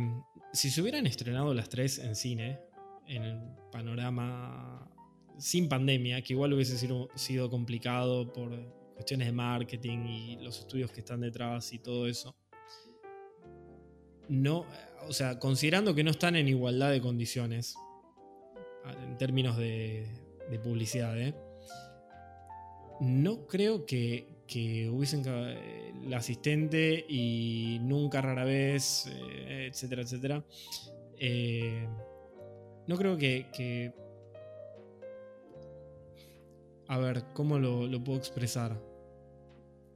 si se hubieran estrenado las tres en cine, en el panorama sin pandemia, que igual hubiese sido complicado por cuestiones de marketing y los estudios que están detrás y todo eso. No, o sea, considerando que no están en igualdad de condiciones en términos de, publicidad, ¿eh? no creo que, hubiesen el asistente y nunca rara vez, eh, etcétera, etcétera. Eh, no creo que, a ver, ¿cómo lo puedo expresar?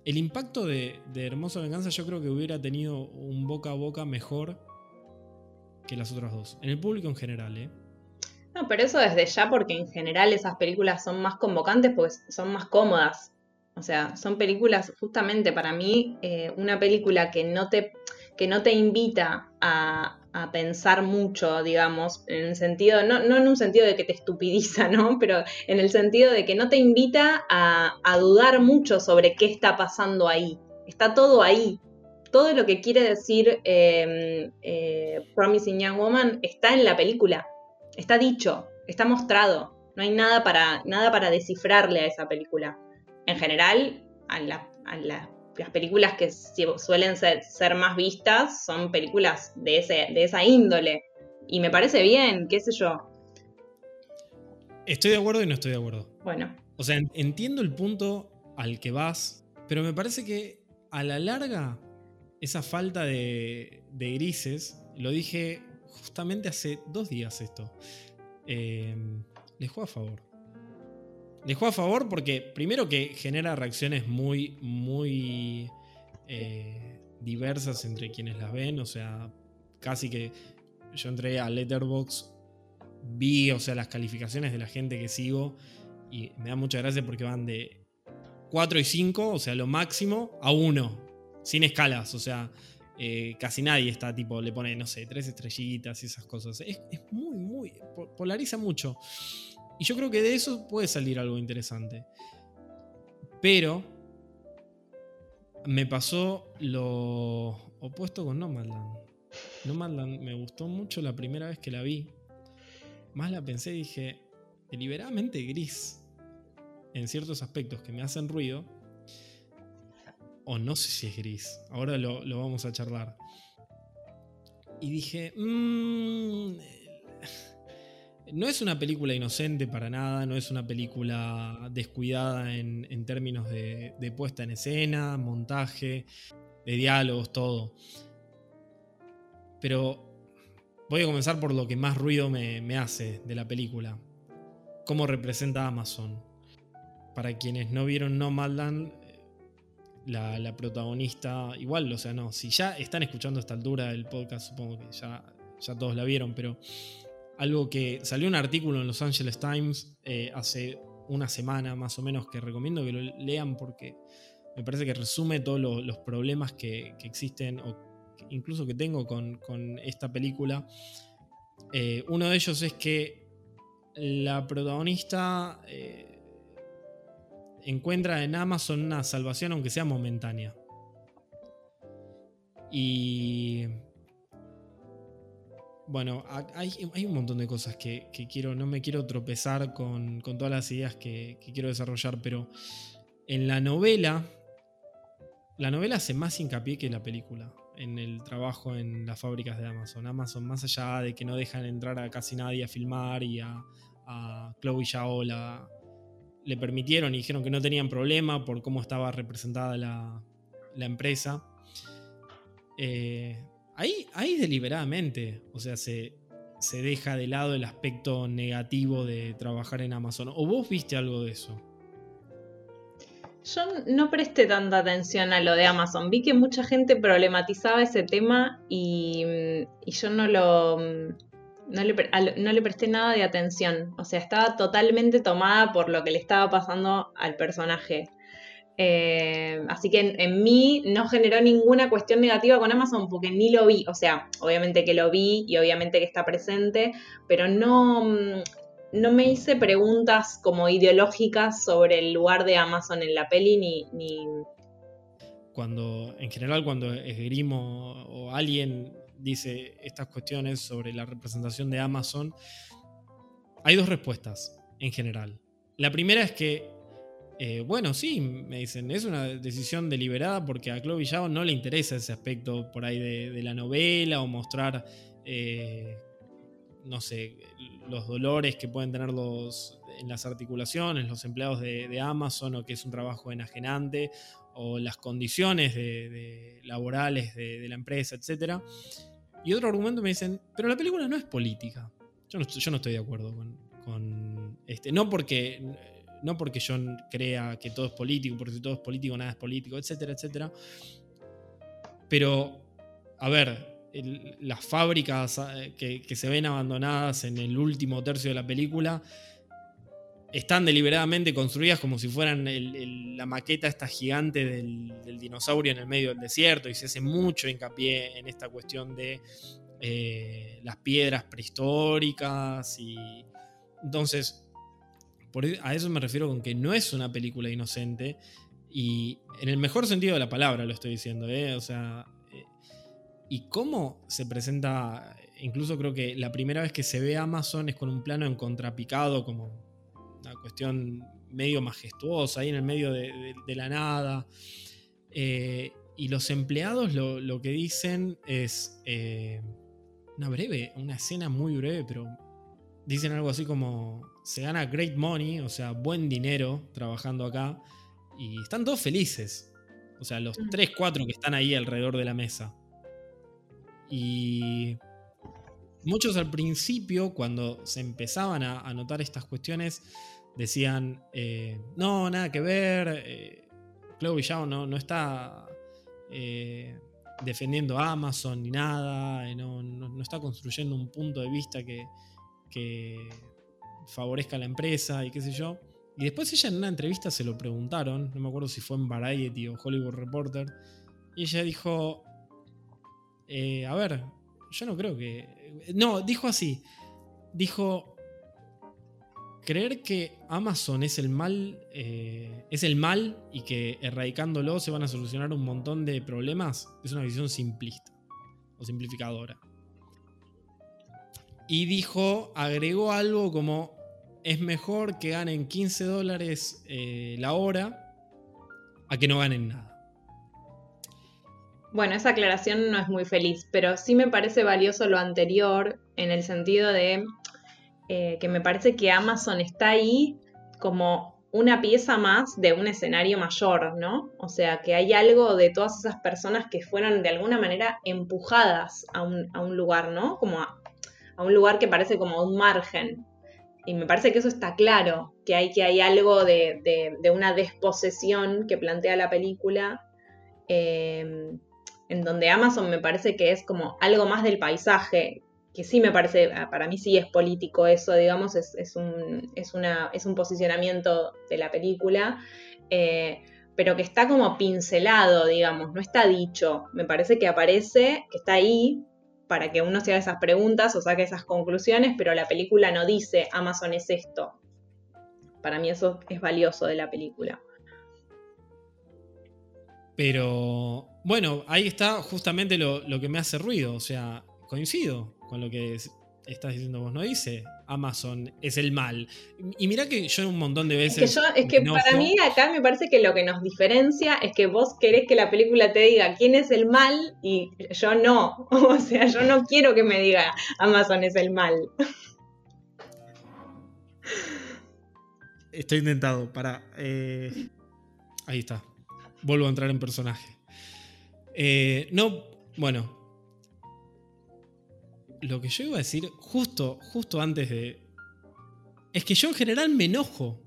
El impacto de, Hermosa Venganza yo creo que hubiera tenido un boca a boca mejor que las otras dos. En el público en general, ¿eh? No, pero eso desde ya porque en general esas películas son más convocantes porque son más cómodas. O sea, son películas, justamente para mí, eh, una película que no te, que no te invita a, a pensar mucho, digamos, en el sentido, no, en un sentido de que te estupidiza, (laughs) ¿no? Pero en el sentido de que no te invita a, dudar mucho sobre qué está pasando ahí. Está todo ahí. Todo lo que quiere decir em, eh, Promising Young Woman está en la película. Está dicho, está mostrado. No hay nada para, nada para descifrarle a esa película. En general, a la, a las películas que suelen ser, más vistas son películas de, ese, de esa índole. Y me parece bien, qué sé yo. Estoy de acuerdo y no estoy de acuerdo. Bueno. O sea, entiendo el punto al que vas, pero me parece que a la larga, esa falta de, grises, lo dije justamente hace dos días esto, eh, le juega a favor. Le a favor porque primero que genera reacciones muy, muy eh, diversas entre quienes las ven, o sea, casi que yo entré a Letterbox, vi, o sea, las calificaciones de la gente que sigo y me da mucha gracia porque van de 4 y 5, o sea, lo máximo, a 1, sin escalas, o sea, eh, casi nadie está tipo, le pone, no sé, tres estrellitas y esas cosas. Es, muy, muy, polariza mucho. Y yo creo que de eso puede salir algo interesante. Pero me pasó lo opuesto con Nomadland. Nomadland me gustó mucho la primera vez que la vi. Más la pensé y dije, deliberadamente gris en ciertos aspectos que me hacen ruido, o no sé si es gris, ahora lo, vamos a charlar. Y dije, mmm, no es una película inocente para nada, no es una película descuidada en, términos de, puesta en escena, montaje, de diálogos, todo. Pero voy a comenzar por lo que más ruido me, hace de la película. Cómo representa Amazon para quienes no vieron Nomadland, la, la protagonista, igual, o sea, no, si ya están escuchando a esta altura del podcast, supongo que ya, ya todos la vieron, pero algo que salió un artículo en Los Angeles Times eh, hace una semana más o menos que recomiendo que lo lean porque me parece que resume todos los problemas que, existen o incluso que tengo con, esta película. Eh, uno de ellos es que la protagonista eh, encuentra en Amazon una salvación aunque sea momentánea. Y... Bueno, hay, un montón de cosas que, quiero, no me quiero tropezar con, todas las ideas que, quiero desarrollar, pero en la novela, la novela hace más hincapié que la película en el trabajo en las fábricas de Amazon. Amazon, más allá de que no dejan entrar a casi nadie a filmar y a, a Chloe Zhao, la, le permitieron y dijeron que no tenían problema por cómo estaba representada la, empresa. Eh, ahí, ahí deliberadamente, o sea, se, se deja de lado el aspecto negativo de trabajar en Amazon. ¿O vos viste algo de eso? Yo no presté tanta atención a lo de Amazon. Vi que mucha gente problematizaba ese tema y, yo no lo, no le, presté nada de atención. O sea, estaba totalmente tomada por lo que le estaba pasando al personaje. Eh, así que en, mí no generó ninguna cuestión negativa con Amazon porque ni lo vi. O sea, obviamente que lo vi y obviamente que está presente, pero no, mm, no me hice preguntas como ideológicas sobre el lugar de Amazon en la peli ni, ni... Cuando, en general, cuando esgrimo o alguien dice estas cuestiones sobre la representación de Amazon, hay dos respuestas en general. La primera es que, eh, bueno, sí, me dicen, es una decisión deliberada porque a Chloe Zhao no le interesa ese aspecto por ahí de, la novela o mostrar, eh, no sé, los dolores que pueden tener los, en las articulaciones los empleados de, Amazon o que es un trabajo enajenante o las condiciones laborales de, la empresa, etc. Y otro argumento me dicen, pero la película no es política. Yo no estoy de acuerdo con, este. No porque, no porque yo crea que todo es político, porque si todo es político, nada es político, etcétera, etcétera. Pero, a ver, las fábricas eh, que, se ven abandonadas en el último tercio de la película están deliberadamente construidas como si fueran la maqueta esta gigante del, dinosaurio en el medio del desierto y se hace mucho hincapié en esta cuestión de eh, las piedras prehistóricas y entonces e, a eso me refiero con que no es una película inocente y en el mejor sentido de la palabra lo estoy diciendo, ¿eh? o sea, eh, y cómo se presenta, incluso creo que la primera vez que se ve Amazon es con un plano en contrapicado como una cuestión medio majestuosa, ahí en el medio de, la nada. Eh, y los empleados lo, que dicen es una breve, una escena muy breve, pero dicen algo así como, se gana great money, o sea, buen dinero trabajando acá, y están todos felices. O sea, los Mm. 3, 4 que están ahí alrededor de la mesa. Y muchos al principio, cuando se empezaban a, a notar estas cuestiones, decían, eh, no, nada que ver, eh, Chloe Zhao no, no está eh, defendiendo a Amazon ni nada, eh, no, no- no está construyendo un punto de vista que, que favorezca a la empresa y qué sé yo. Y después ella en una entrevista se lo preguntaron, no me acuerdo si fue en Variety o Hollywood Reporter, y ella dijo, eh, a ver, yo no creo que... No, dijo así, dijo, creer que Amazon es el mal, eh, es el mal y que erradicándolo se van a solucionar un montón de problemas, es una visión simplista o simplificadora. Y dijo, agregó algo como, es mejor que ganen 15 dólares eh, la hora a que no ganen nada. Bueno, esa aclaración no es muy feliz, pero sí me parece valioso lo anterior en el sentido de eh, que me parece que Amazon está ahí como una pieza más de un escenario mayor, ¿no? O sea, que hay algo de todas esas personas que fueron de alguna manera empujadas a un, a un lugar, ¿no? Como a un lugar que parece como un margen. Y me parece que eso está claro, que hay, que hay algo de, de- una desposesión que plantea la película. eh, en donde Amazon me parece que es como algo más del paisaje, que sí me parece, ah, para mí sí es político eso, digamos, es, es un, es, una, es un posicionamiento de la película, eh, pero que está como pincelado, digamos, no está dicho, me parece que aparece, que está ahí para que uno se haga esas preguntas o saque esas conclusiones, pero la película no dice Amazon es esto. Para mí eso es valioso de la película. Pero bueno, ahí está justamente lo, lo que me hace ruido. O sea, coincido con lo que es- estás diciendo vos. No dice Amazon es el mal. Y mirá que yo un montón de Es veces. que, yo, es que para mí acá me parece que lo que nos diferencia es que vos querés que la película te diga quién es el mal y yo no. (laughs) O sea, yo no quiero que me diga Amazon es el mal. Estoy intentado, para. eh, ahí está. Vuelvo a entrar en personaje. Eh, no, bueno. Lo que yo iba a decir justo, justo antes de. Es que yo en general me enojo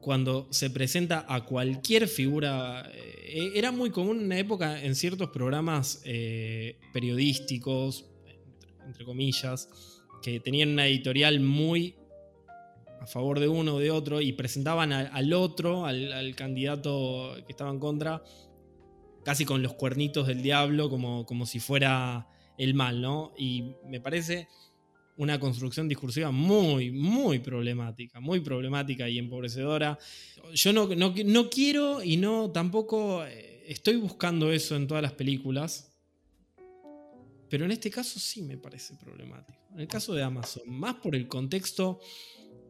cuando se presenta a cualquier figura. eh, era muy común en una época en ciertos programas eh, periodísticos, entre, comillas, que tenían una editorial muy a favor de uno o de otro y presentaban al otro, al, al candidato que estaba en contra, casi con los cuernitos del diablo, como, como si fuera el mal, ¿no? Y me parece una construcción discursiva muy, muy problemática, muy problemática y empobrecedora. Yo no, no, no quiero y no tampoco eh, estoy buscando eso en todas las películas, pero en este caso sí me parece problemático. En el caso de Amazon, más por el contexto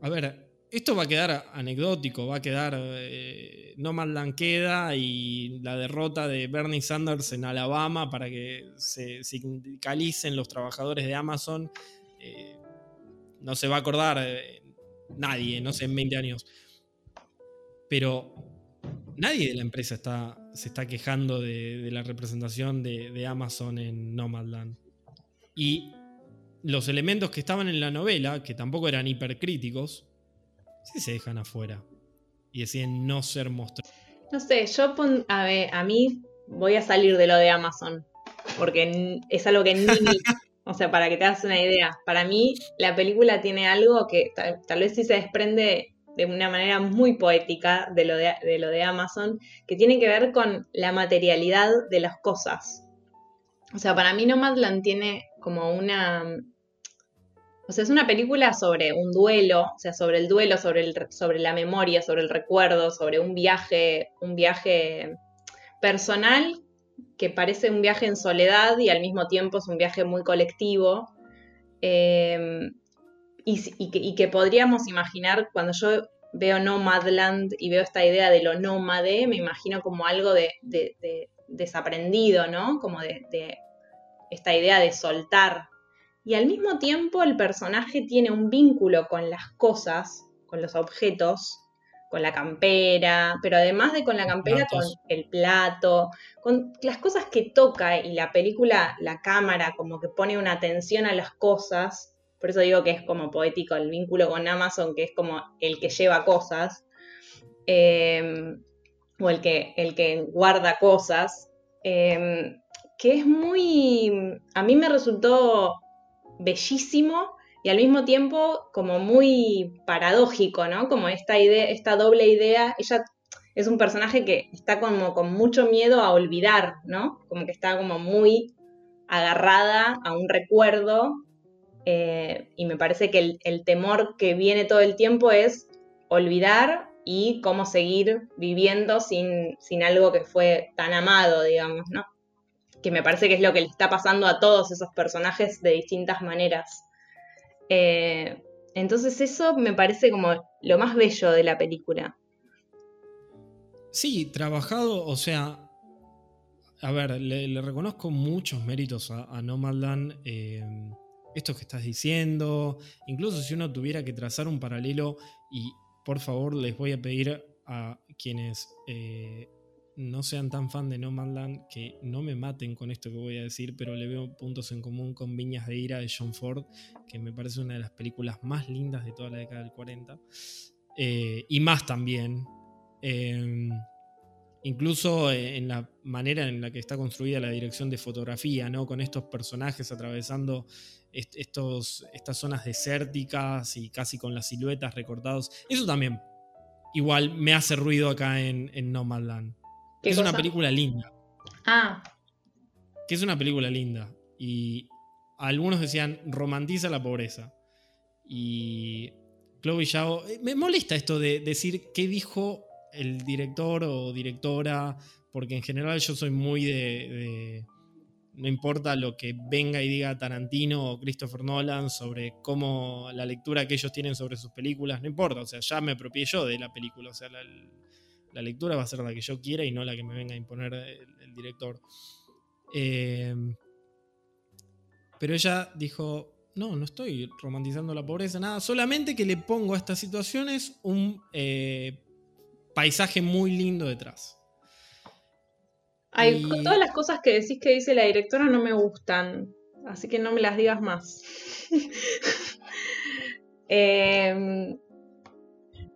a ver, esto va a quedar anecdótico, va a quedar eh, queda y la derrota de Bernie Sanders en Alabama para que se sindicalicen los trabajadores de Amazon. eh, no se va a acordar eh, nadie, no sé, en 20 años. Pero nadie de la empresa se está quejando de, de la representación de, de Amazon en Nomadland. Y los elementos que estaban en la novela, que tampoco eran hipercríticos, sí se dejan afuera. Y deciden no ser mostrados. No sé, yo pon, a ver, a mí voy a salir de lo de Amazon, porque es algo que ni, (laughs) o sea, para que te hagas una idea, para mí la película tiene algo que tal, tal vez sí se desprende de una manera muy poética de lo de, de lo de Amazon, que tiene que ver con la materialidad de las cosas. O sea, para mí Nomadland tiene como una... O sea, es una película sobre un duelo, o sea, sobre el duelo, sobre, el, re- sobre la memoria, sobre el recuerdo, sobre un viaje, un viaje personal que parece un viaje en soledad y al mismo tiempo es un viaje muy colectivo. Eh, y, que, podríamos imaginar cuando yo veo Nomadland y veo esta idea de lo nómade, me imagino como algo de, de- de desaprendido, ¿no? Como de esta idea de soltar. Y al mismo tiempo el personaje tiene un vínculo con las cosas, con los objetos, con la campera, pero además de con la campera, con el plato, con las cosas que toca y la película, la cámara, como que pone una atención a las cosas. Por eso digo que es como poético el vínculo con Amazon, que es como el que lleva cosas, em, o el que, el que guarda cosas, em, que es muy, a mí me resultó bellísimo y al mismo tiempo como muy paradójico, ¿no? Como esta idea, esta doble idea, ella es un personaje que está como con mucho miedo a olvidar, ¿no? Como que está como muy agarrada a un recuerdo eh, y me parece que el, temor que viene todo el tiempo es olvidar y cómo seguir viviendo sin, sin algo que fue tan amado, digamos, ¿no? Que me parece que es lo que le está pasando a todos esos personajes de distintas maneras. Eh, entonces eso me parece como lo más bello de la película. Sí, trabajado, o sea, a ver, le, reconozco muchos méritos a, a Nomadland. Eh, esto que estás diciendo, incluso si uno tuviera que trazar un paralelo, y por favor les voy a pedir a quienes eh, no sean tan fan de No Man Land, que no me maten con esto que voy a decir, pero le veo puntos en común con Viñas de Ira de John Ford, que me parece una de las películas más lindas de toda la década del 40. Eh, y más también. Em, incluso en la manera en la que está construida la dirección de fotografía, ¿no? Con estos personajes atravesando estos, estas zonas desérticas y casi con las siluetas recortadas. Eso también igual me hace ruido acá en, en Nomadland es una película linda. Ah. Que es una película linda. Y algunos decían, romantiza la pobreza. Y Chloe Zhao... Eh, me molesta esto de decir qué dijo el director o directora, porque en general yo soy muy de, no importa lo que venga y diga Tarantino o Christopher Nolan sobre cómo la lectura que ellos tienen sobre sus películas, no importa, o sea, ya me apropié yo de la película, o sea, la, la lectura va a ser la que yo quiera y no la que me venga a imponer el, director. Eh, pero ella dijo, no, no estoy romantizando la pobreza, nada, solamente que le pongo a estas situaciones un eh, paisaje muy lindo detrás. Ay, todas las cosas que decís que dice la directora no me gustan, así que no me las digas más. (laughs) eh,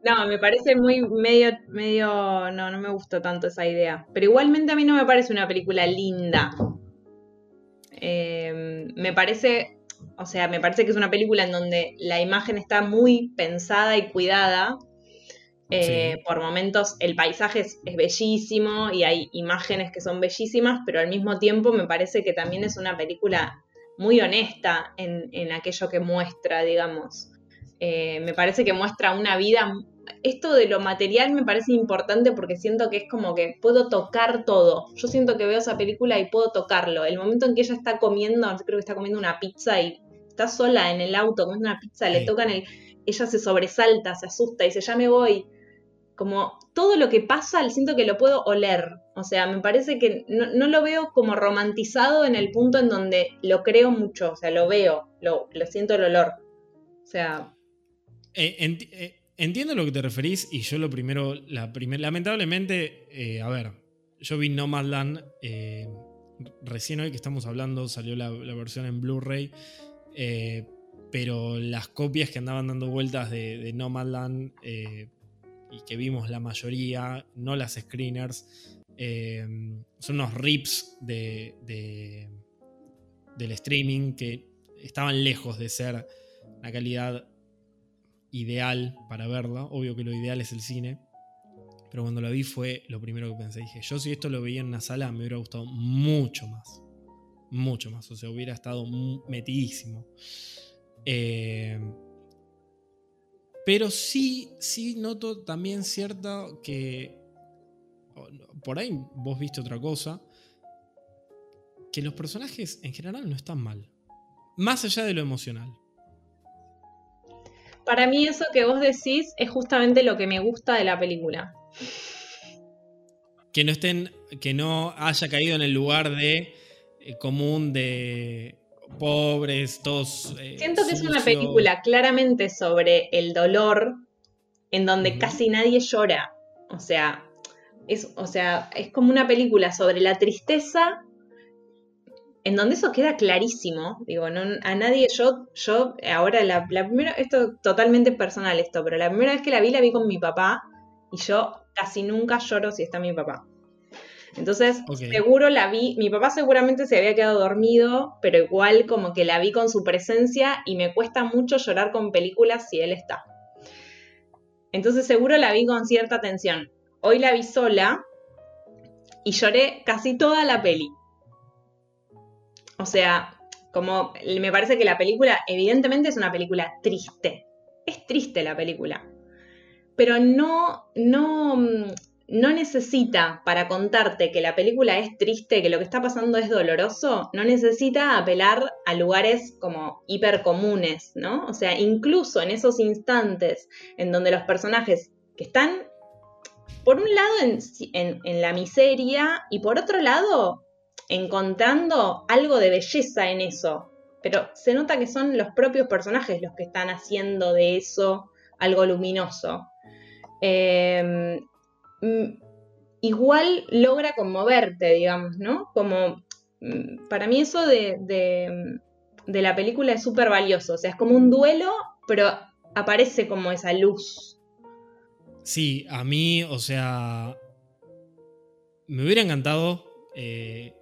no, me parece muy medio, medio, no, no me gustó tanto esa idea. Pero igualmente a mí no me parece una película linda. Eh, me parece, o sea, me parece que es una película en donde la imagen está muy pensada y cuidada. Eh, por momentos el paisaje es, bellísimo y hay imágenes que son bellísimas, pero al mismo tiempo me parece que también es una película muy honesta en, en aquello que muestra, digamos. Eh, me parece que muestra una vida. Esto de lo material me parece importante porque siento que es como que puedo tocar todo. Yo siento que veo esa película y puedo tocarlo. El momento en que ella está comiendo, creo que está comiendo una pizza y está sola en el auto comiendo una pizza, le tocan el. Ella se sobresalta, se asusta y dice, ya me voy. Como todo lo que pasa, siento que lo puedo oler. O sea, me parece que no, lo veo como romantizado en el punto en donde lo creo mucho. O sea, lo veo, lo, lo siento el olor. O sea, eh, eh, entiendo a lo que te referís y yo lo primero, la lamentablemente, eh, a ver, yo vi Nomadland recién hoy que estamos hablando, salió la, versión en Blu-ray, pero las copias que andaban dando vueltas de, de Nomadland y que vimos la mayoría, no las screeners, son unos rips de, del streaming que estaban lejos de ser la calidad ideal para verla. Obvio que lo ideal es el cine. Pero cuando la vi fue lo primero que pensé. Dije, yo si esto lo veía en una sala me hubiera gustado mucho más. Mucho más. O sea, hubiera estado metidísimo. Eh, pero sí, sí noto también cierta que... Por ahí vos viste otra cosa. Que los personajes en general no están mal. Más allá de lo emocional. Para mí eso que vos decís es justamente lo que me gusta de la película. Que no estén, que no haya caído en el lugar de eh, común de pobres, todos. Eh, Siento que es una película claramente sobre el dolor en donde casi nadie llora. O sea, es, o sea, es como una película sobre la tristeza en donde eso queda clarísimo. Digo, no, a nadie, yo, yo, ahora la, primera, esto totalmente personal esto, pero la primera vez que la vi, la vi con mi papá y yo casi nunca lloro si está mi papá. Entonces, seguro la vi, mi papá seguramente se había quedado dormido, pero igual como que la vi con su presencia y me cuesta mucho llorar con películas si él está. Entonces seguro la vi con cierta tensión. Hoy la vi sola y lloré casi toda la peli. O sea, como me parece que la película evidentemente es una película triste. Es triste la película. Pero no, no, no necesita, para contarte que la película es triste, que lo que está pasando es doloroso, no necesita apelar a lugares como hipercomunes, ¿no? O sea, incluso en esos instantes en donde los personajes que están, por un lado, en, en la miseria y por otro lado, encontrando algo de belleza en eso. Pero se nota que son los propios personajes los que están haciendo de eso algo luminoso. Em, mm, igual logra conmoverte, digamos, ¿no? Como mm, para mí eso de, de la película es súper valioso. O sea, es como un duelo, pero aparece como esa luz. Sí, a mí, o sea, me hubiera encantado eh,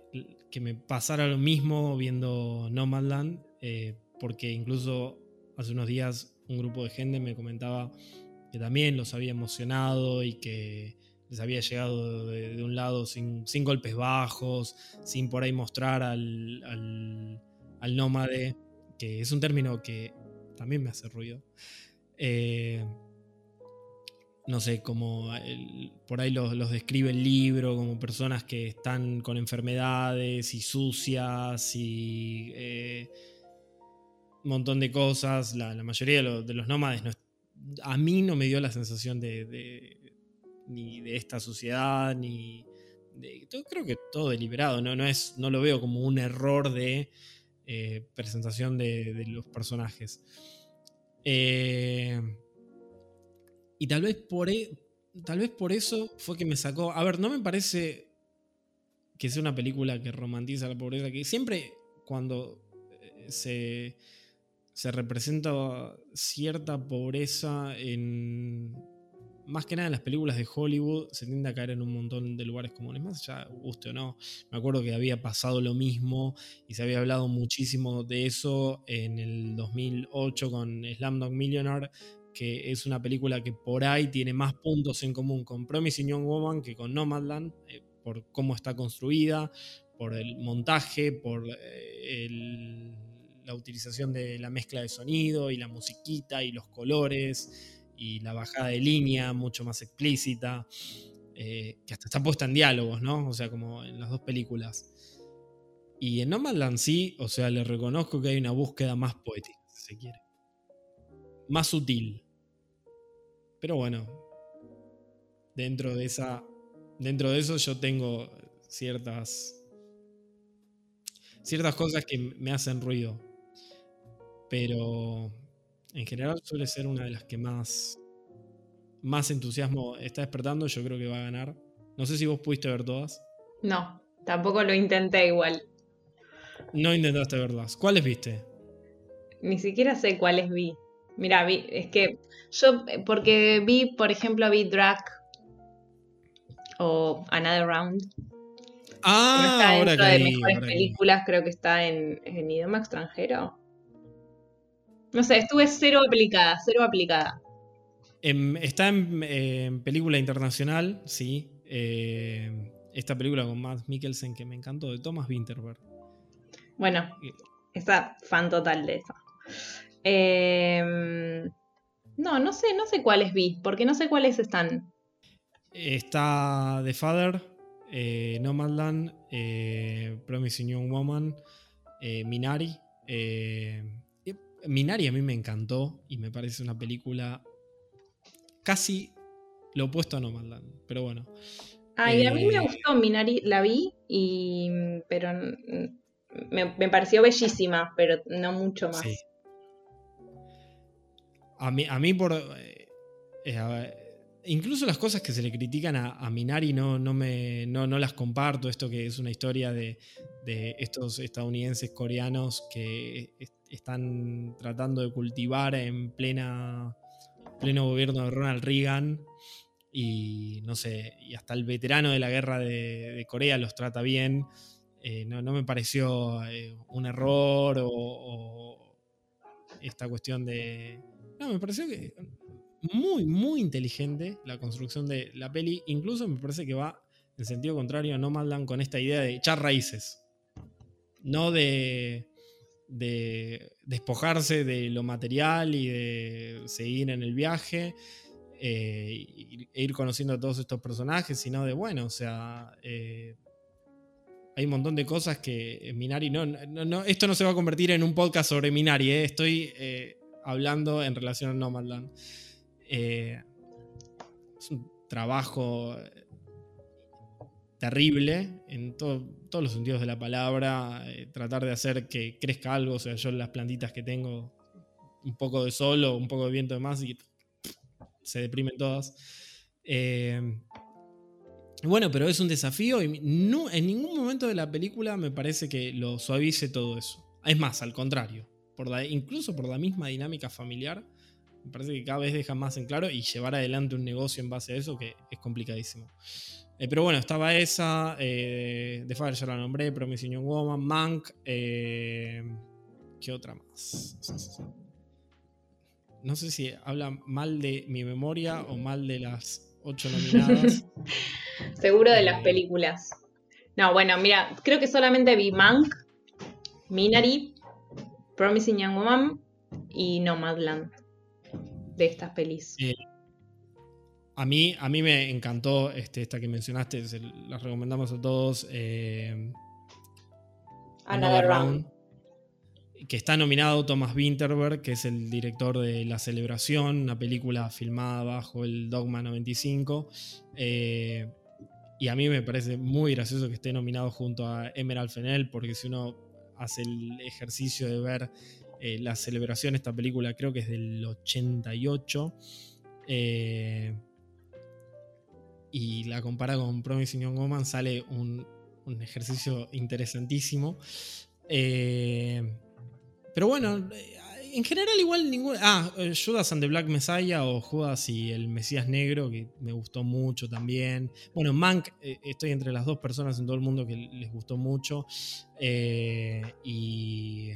que me pasara lo mismo viendo Nomadland, eh, porque incluso hace unos días un grupo de gente me comentaba que también los había emocionado y que les había llegado de, un lado sin, golpes bajos, sin por ahí mostrar al, al, nómade, que es un término que también me hace ruido. Eh, no sé, como por ahí los, describe el libro, como personas que están con enfermedades y sucias y eh, un montón de cosas. La, mayoría de, los nómades a mí no me dio la sensación de, ni de esta sociedad, ni de, creo que todo deliberado, no, no, es, no lo veo como un error de eh, presentación de, los personajes. Eh, y tal vez por, e, tal vez por eso fue que me sacó. A ver, no me parece que sea una película que romantiza la pobreza, que siempre cuando eh, se, se representa cierta pobreza en. Más que nada en las películas de Hollywood se tiende a caer en un montón de lugares comunes, más allá, guste o no. Me acuerdo que había pasado lo mismo y se había hablado muchísimo de eso en el 2008 con Slamdog Millionaire, que es una película que por ahí tiene más puntos en común con Promising Young Woman que con Nomadland, eh, por cómo está construida, por el montaje, por eh, la utilización de la mezcla de sonido y la musiquita y los colores y la bajada de línea mucho más explícita, eh, que hasta está puesta en diálogos, ¿no? O sea, como en las dos películas. Y en Nomadland sí, o sea, le reconozco que hay una búsqueda más poética, si se quiere. Más sutil. Pero bueno, dentro de esa. Dentro de eso yo tengo ciertas. ciertas cosas que me hacen ruido. Pero en general suele ser una de las que más. más entusiasmo está despertando. Yo creo que va a ganar. No sé si vos pudiste ver todas. No, tampoco lo intenté igual. No intentaste verlas. ¿Cuáles viste? Ni siquiera sé cuáles vi. Mira, vi, es que yo, porque vi, por ejemplo, vi Drag o Another Round. Ah, está ahora de mejores películas, creo que está en, idioma extranjero. No sé, estuve cero aplicada, cero aplicada. está en, película internacional, sí. Eh, esta película con Matt Mikkelsen que me encantó, de Thomas Winterberg. Bueno, está fan total de esa. Em, no, no sé, no sé cuáles vi, porque no sé cuáles están. Está The Father, eh, Nomadland, eh, Promising Young Woman, eh, Minari. Eh, Minari a mí me encantó y me parece una película casi lo opuesto a Nomadland, pero bueno. Ay, a mí me gustó Minari, la vi, y, pero me, pareció bellísima, pero no mucho más. A mí, a mí por... Eh, incluso las cosas que se le critican a, Minari no, no, me, no, las comparto. Esto que es una historia de, estos estadounidenses coreanos que están tratando de cultivar en plena, pleno gobierno de Ronald Reagan. Y no sé, y hasta el veterano de la guerra de, Corea los trata bien. Eh, no, me pareció eh, un error o esta cuestión de. No, me pareció que muy, muy inteligente la construcción de la peli. Incluso me parece que va en sentido contrario a Nomadland con esta idea de echar raíces. No de, de despojarse de lo material y de seguir en el viaje eh, e ir conociendo a todos estos personajes, sino de, bueno, o sea, eh, hay un montón de cosas que Minari no, no, esto no se va a convertir en un podcast sobre Minari, eh, estoy hablando en relación a Nomadland. Eh, es un trabajo terrible en todos los sentidos de la palabra. Eh, tratar de hacer que crezca algo. O sea, yo las plantitas que tengo, un poco de sol o un poco de viento de más y se deprimen todas. Eh, bueno, pero es un desafío y no, en ningún momento de la película me parece que lo suavice todo eso. Es más, al contrario. Por incluso por la misma dinámica familiar, me parece que cada vez deja más en claro y llevar adelante un negocio en base a eso que es complicadísimo. Eh, pero bueno, estaba esa, eh, The Fire ya la nombré, Promising Young Woman, Mank, eh, ¿qué otra más? No sé si habla mal de mi memoria o mal de las ocho nominadas. (laughs) Seguro de las películas. No, bueno, mira, creo que solamente vi Mank, Minari, Promising Young Woman y Nomadland de estas pelis. Eh, a, mí, a mí me encantó este, esta que mencionaste, la recomendamos a todos. Eh, Another, Round. Que está nominado Thomas Winterberg, que es el director de La Celebración, una película filmada bajo el Dogma 95. Eh, y a mí me parece muy gracioso que esté nominado junto a Emerald Fennell, porque si uno hace el ejercicio de ver eh, la celebración, esta película creo que es del 88. Eh, y la compara con Promising Young Woman, sale un, ejercicio interesantísimo. Eh, pero bueno, en general igual ningún... Ah, Judas and the Black Messiah o Judas y el Mesías Negro, que me gustó mucho también. Bueno, Mank, estoy entre las dos personas en todo el mundo que les gustó mucho. y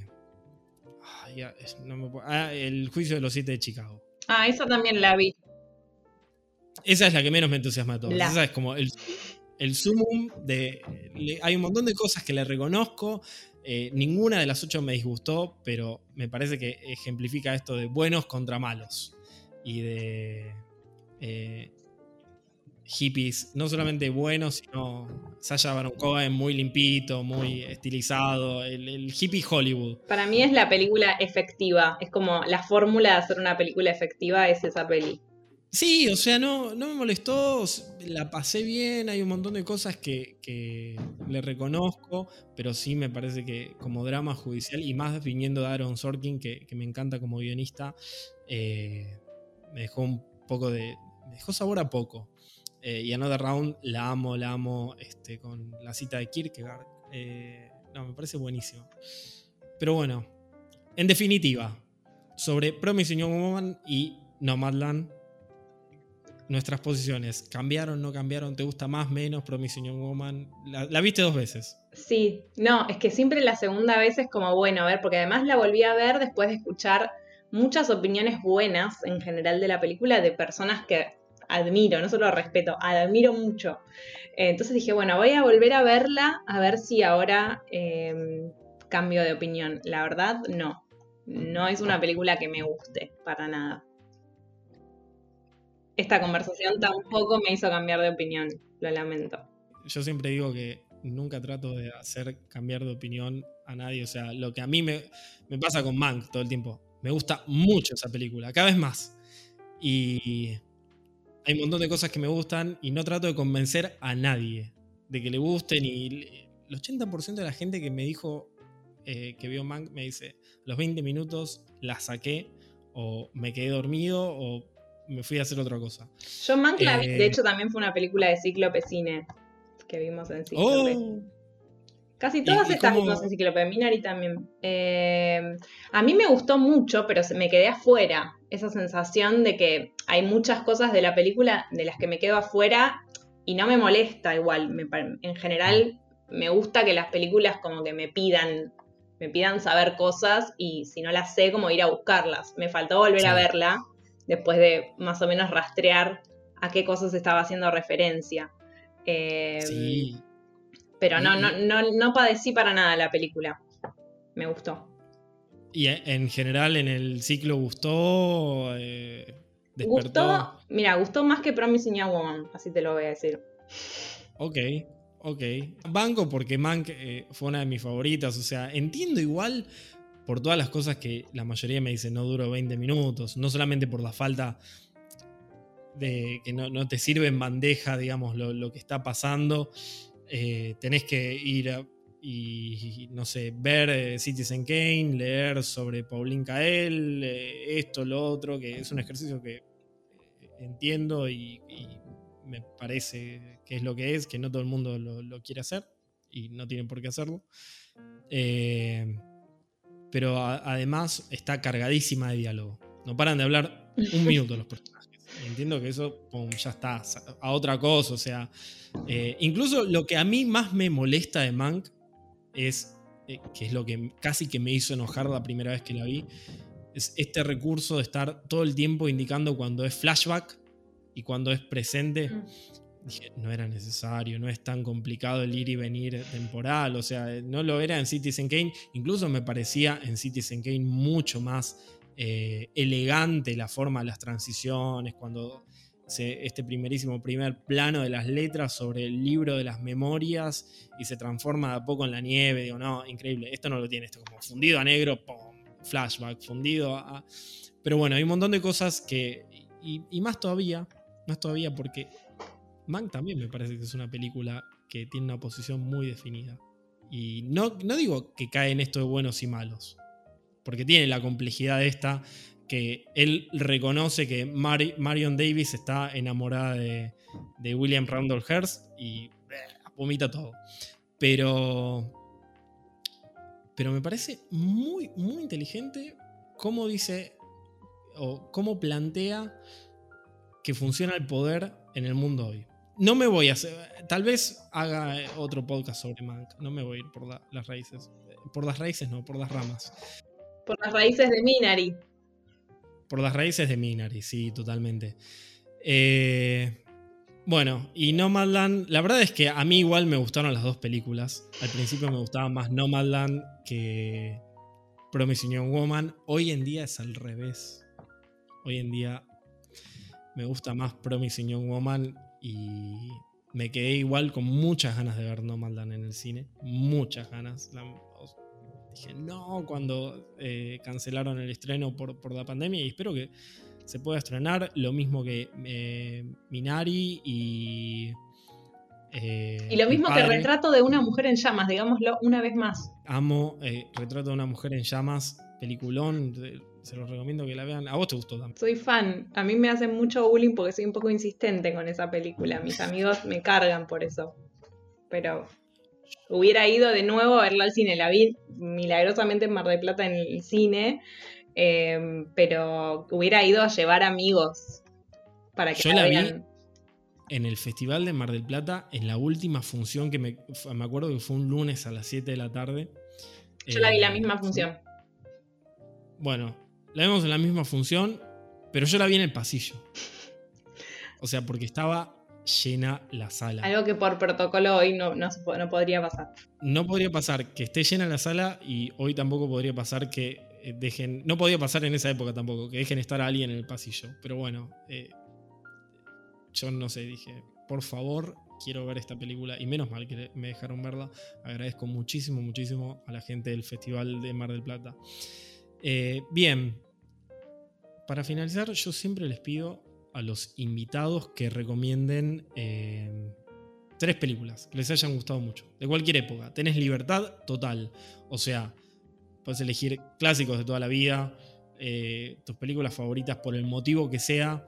Ah, el juicio de los siete de Chicago. Ah, esa también la vi. Esa es la que menos me entusiasma de todas. Esa es como el, el sumum de. hay un montón de cosas que le reconozco. Eh, ninguna de las ocho me disgustó, pero me parece que ejemplifica esto de buenos contra malos. Y de. Eh, hippies, no solamente buenos, sino Sasha Baron Cohen muy limpito, muy estilizado, el, hippie Hollywood. Para mí es la película efectiva, es como la fórmula de hacer una película efectiva es esa peli. Sí, o sea, no, no me molestó, la pasé bien, hay un montón de cosas que, le reconozco, pero sí me parece que como drama judicial, y más viniendo de Aaron Sorkin, que, me encanta como guionista, eh, me dejó un poco de... me dejó sabor a poco. Eh, y Another Round la amo, la amo este, con la cita de Kierkegaard. Eh, no, me parece buenísimo. Pero bueno, en definitiva, sobre Promising Young Woman y Nomadland, nuestras posiciones, ¿cambiaron, no cambiaron? ¿Te gusta más, menos Promising Young Woman? La, viste dos veces. Sí, no, es que siempre la segunda vez es como bueno, a ver, porque además la volví a ver después de escuchar muchas opiniones buenas en general de la película de personas que admiro, no solo respeto, admiro mucho. Eh, entonces dije, bueno, voy a volver a verla a ver si ahora em, cambio de opinión. La verdad, no. No es una película que me guste, para nada. Esta conversación tampoco me hizo cambiar de opinión, lo lamento. Yo siempre digo que nunca trato de hacer cambiar de opinión a nadie. O sea, lo que a mí me, me pasa con Mank todo el tiempo. Me gusta mucho esa película, cada vez más. Y hay un montón de cosas que me gustan y no trato de convencer a nadie de que le gusten. Y el 80% de la gente que me dijo eh, que vio Mank me dice, los 20 minutos la saqué o me quedé dormido o me fui a hacer otra cosa. Yo Mank la vi, de Eh, hecho también fue una película de Cíclope Cine que vimos en Cíclope. Oh, Casi todas y estas vimos en Cíclope, Minari también. Eh, a mí me gustó mucho, pero me quedé afuera. Esa sensación de que hay muchas cosas de la película de las que me quedo afuera y no me molesta igual. Me en general me gusta que las películas como que me pidan, me pidan saber cosas y si no las sé, como ir a buscarlas. Me faltó volver a verla después de más o menos rastrear a qué cosas estaba haciendo referencia. Eh, sí. pero no, no, no, no padecí para nada la película. Me gustó. Y en general en el ciclo gustó. eh. Gustó, mira, gustó más que Promising Young Woman, así te lo voy a decir. Ok, ok. Banco porque Mank eh, fue una de mis favoritas. O sea, entiendo igual por todas las cosas que la mayoría me dice no duró 20 minutos. No solamente por la falta de que no, no te sirve en bandeja, digamos, lo, lo que está pasando. Eh, tenés que ir y, no sé, ver eh, Citizen Kane, leer sobre Pauline Kael, eh, esto, lo otro, que es un ejercicio que entiendo y, me parece que es lo que es, que no todo el mundo lo, quiere hacer y no tienen por qué hacerlo. Pero a- además está cargadísima de diálogo. No paran de hablar un (laughs) minuto los personajes. Entiendo que eso pum, ya está a otra cosa. O sea, eh, incluso lo que a mí más me molesta de Mank es, eh, que es lo que casi que me hizo enojar la primera vez que la vi, es este recurso de estar todo el tiempo indicando cuando es flashback y cuando es presente. Mm. Dije, no era necesario, no es tan complicado el ir y venir temporal, o sea, no lo era en Citizen Kane, incluso me parecía en Citizen Kane mucho más eh, elegante la forma de las transiciones, cuando se- este primerísimo primer plano de las letras sobre el libro de las memorias y se transforma de a poco en la nieve, digo, no, increíble, esto no lo tiene, esto como fundido a negro, flashback, fundido a... Pero bueno, hay un montón de cosas que... Y, y más todavía, más todavía porque Mank también me parece que es una película que tiene una posición muy definida. Y no, no digo que cae en esto de buenos y malos, porque tiene la complejidad esta que él reconoce que Mari- Marion Davis está enamorada de, William Randolph Hearst y eh, vomita todo. Pero, pero me parece muy, muy inteligente cómo dice o cómo plantea que funciona el poder en el mundo hoy. No me voy a hacer. Tal vez haga otro podcast sobre Mank. No me voy a ir por la- las raíces. Por las raíces, no, por las ramas. Por las raíces de Minari. Por las raíces de Minari, sí, totalmente. Eh, bueno, y Nomadland, la verdad es que a mí igual me gustaron las dos películas. Al principio me gustaba más Nomadland que Promising Young Woman. Hoy en día es al revés. Hoy en día me gusta más Promising Young Woman y me quedé igual con muchas ganas de ver Nomadland en el cine. Muchas ganas. La- dije no cuando eh, cancelaron el estreno por, por la pandemia y espero que se pueda estrenar. Lo mismo que eh, Minari y. eh, Y lo mismo que. Retrato de una mujer en llamas, digámoslo una vez más. Amo Retrato de una mujer en llamas, peliculón. Se los recomiendo que la vean. A vos te gustó también. Soy fan. A mí me hacen mucho bullying porque soy un poco insistente con esa película. Mis amigos me cargan por eso. Pero hubiera ido de nuevo a verla al cine. La vi milagrosamente en Mar del Plata en el cine. eh, pero hubiera ido a llevar amigos para que Yo la la vi vean. En el Festival de Mar del Plata, en la última función que me, me acuerdo que fue un lunes a las 7 de la tarde. Yo la vi la Eh, misma función. Bueno, la vimos en la misma función, pero yo la vi en el pasillo. O sea, porque estaba llena la sala. Algo que por protocolo hoy no, no, no podría pasar. No podría pasar que esté llena la sala y hoy tampoco podría pasar que eh, dejen. No podía pasar en esa época tampoco, que dejen estar a alguien en el pasillo. Pero bueno, eh, yo no sé, dije, por favor, quiero ver esta película. Y menos mal que me dejaron verla. Agradezco muchísimo, muchísimo a la gente del Festival de Mar del Plata. Eh, bien, para finalizar, yo siempre les pido a los invitados que recomienden eh, tres películas que les hayan gustado mucho, de cualquier época. Tenés libertad total. O sea, puedes elegir clásicos de toda la vida, eh, tus películas favoritas por el motivo que sea.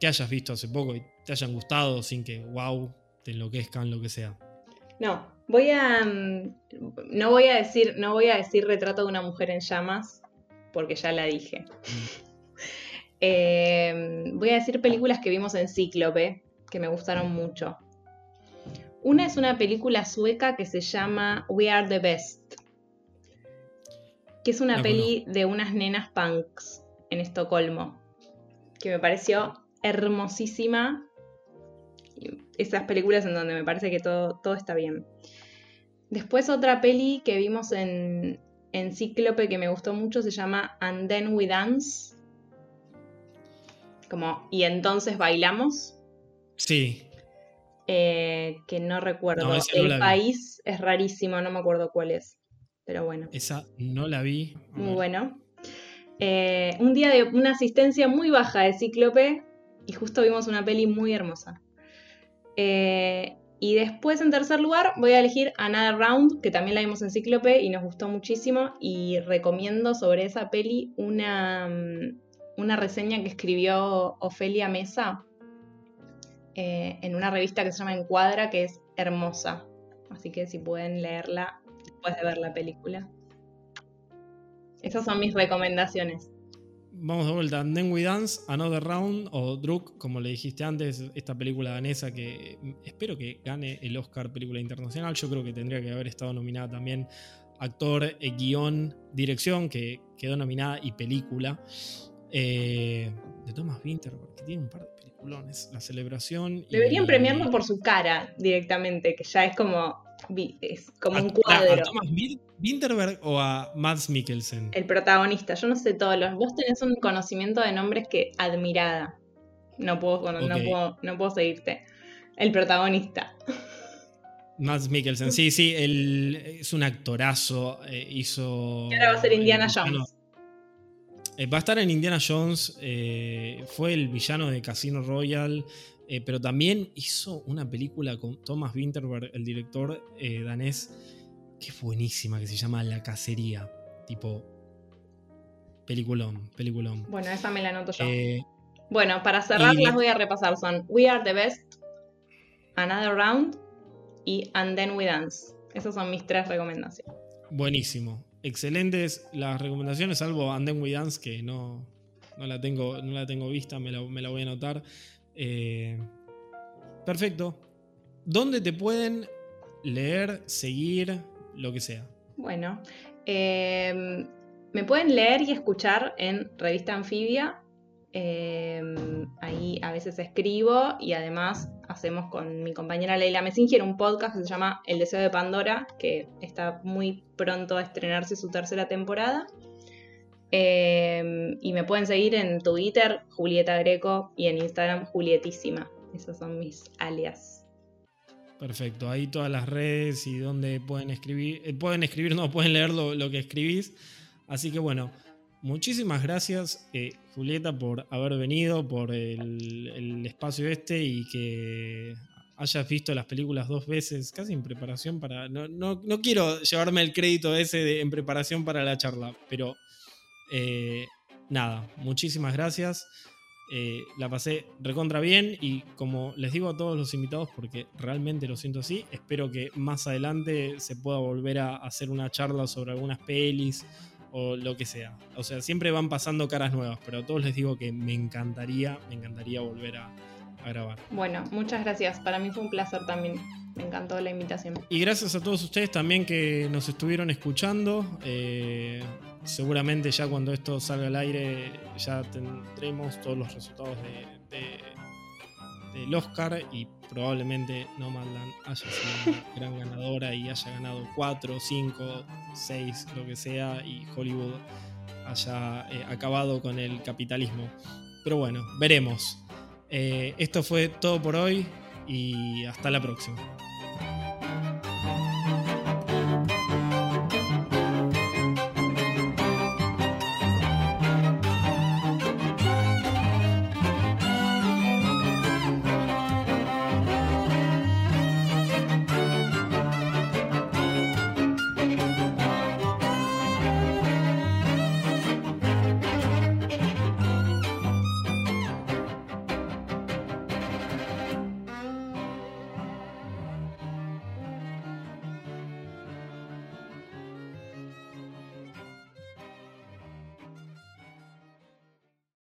que hayas visto hace poco y te hayan gustado sin que, wow, te enloquezcan, lo que sea. No, voy a. Mm, no voy a decir, no voy a decir retrato de una mujer en llamas, porque ya la dije. (laughs) Eh, voy a decir películas que vimos en Cíclope, que me gustaron mucho. Una es una película sueca que se llama We Are the Best, que es una peli de unas nenas punks en Estocolmo, que me pareció hermosísima. Esas películas en donde me parece que todo, todo está bien. Después otra peli que vimos en, en Cíclope que me gustó mucho se llama And Then We Dance. Como, y entonces bailamos. Sí. Eh, que no recuerdo. El país es rarísimo, no me acuerdo cuál es. Pero bueno. Esa no la vi. Muy bueno. Eh, un día de una asistencia muy baja de Cíclope y justo vimos una peli muy hermosa. Eh, y después, en tercer lugar, voy a elegir Another Round, que también la vimos en Cíclope y nos gustó muchísimo. Y recomiendo sobre esa peli una, mm, una reseña que escribió Ofelia Mesa eh, en una revista que se llama Encuadra, que es hermosa. Así que si pueden leerla después de ver la película. Esas son mis recomendaciones vamos de vuelta. Then We Dance, Another Round o Druk, como le dijiste antes, esta película danesa que espero que gane el Oscar Película Internacional. Yo creo que tendría que haber estado nominada también actor, eh, guion, dirección, que quedó nominada y película. Eh, de Thomas Winter, porque tiene un par de La celebración. Deberían premiarlo por su cara directamente, que ya es como es como un cuadro. ¿A Thomas Winterberg o a Mads Mikkelsen? El protagonista, yo no sé todos los. Vos tenés un conocimiento de nombres que admirada. No puedo, no, puedo, no puedo seguirte. El protagonista. Mads Mikkelsen, sí, sí, él es un actorazo. Eh, hizo. Y ahora va a ser Indiana Jones. Eh, va a estar en Indiana Jones. Eh, fue el villano de Casino Royale. Eh, pero también hizo una película con Thomas Winterberg, el director danés, que es buenísima, que se llama La Cacería. Tipo. Peliculón, peliculón. Bueno, esa me la anoto yo. Bueno, para cerrar las voy a repasar. Son We Are the Best, Another Round y And Then We Dance. Esas son mis tres recomendaciones. Buenísimo. Excelentes las recomendaciones, salvo And Then We Dance, que no, no, la, tengo, no la tengo vista, me la, me la voy a anotar. Eh, perfecto. ¿Dónde te pueden leer, seguir, lo que sea? Bueno, em, me pueden leer y escuchar en Revista Anfibia. Em, ahí a veces escribo y además hacemos con mi compañera Leila Messinger un podcast que se llama El Deseo de Pandora, que está muy pronto a estrenarse su tercera temporada. Em, y me pueden seguir en Twitter, Julieta Greco, y en Instagram, Julietísima. Esos son mis alias. Perfecto, ahí todas las redes y donde pueden escribir, eh, pueden escribir, no pueden leer lo, que escribís. Así que bueno, muchísimas gracias eh, Julieta por haber venido, por el, espacio este y que hayas visto las películas dos veces, casi en preparación para... No, no, no quiero llevarme el crédito ese de, en preparación para la charla, pero eh, nada, muchísimas gracias. Eh, la pasé recontra bien y como les digo a todos los invitados, porque realmente lo siento así, espero que más adelante se pueda volver a hacer una charla sobre algunas pelis o lo que sea. O sea, siempre van pasando caras nuevas, pero a todos les digo que me encantaría, me encantaría volver a, grabar. Bueno, muchas gracias. Para mí fue un placer también. Me encantó la invitación. Y gracias a todos ustedes también que nos estuvieron escuchando. Eh, seguramente ya cuando esto salga al aire ya tendremos todos los resultados del Oscar y probablemente Nomadland haya sido una (laughs) gran ganadora y haya ganado 4, 5, 6, lo que sea, y Hollywood haya eh, acabado con el capitalismo. Pero bueno, veremos. Eh, esto fue todo por hoy y hasta la próxima.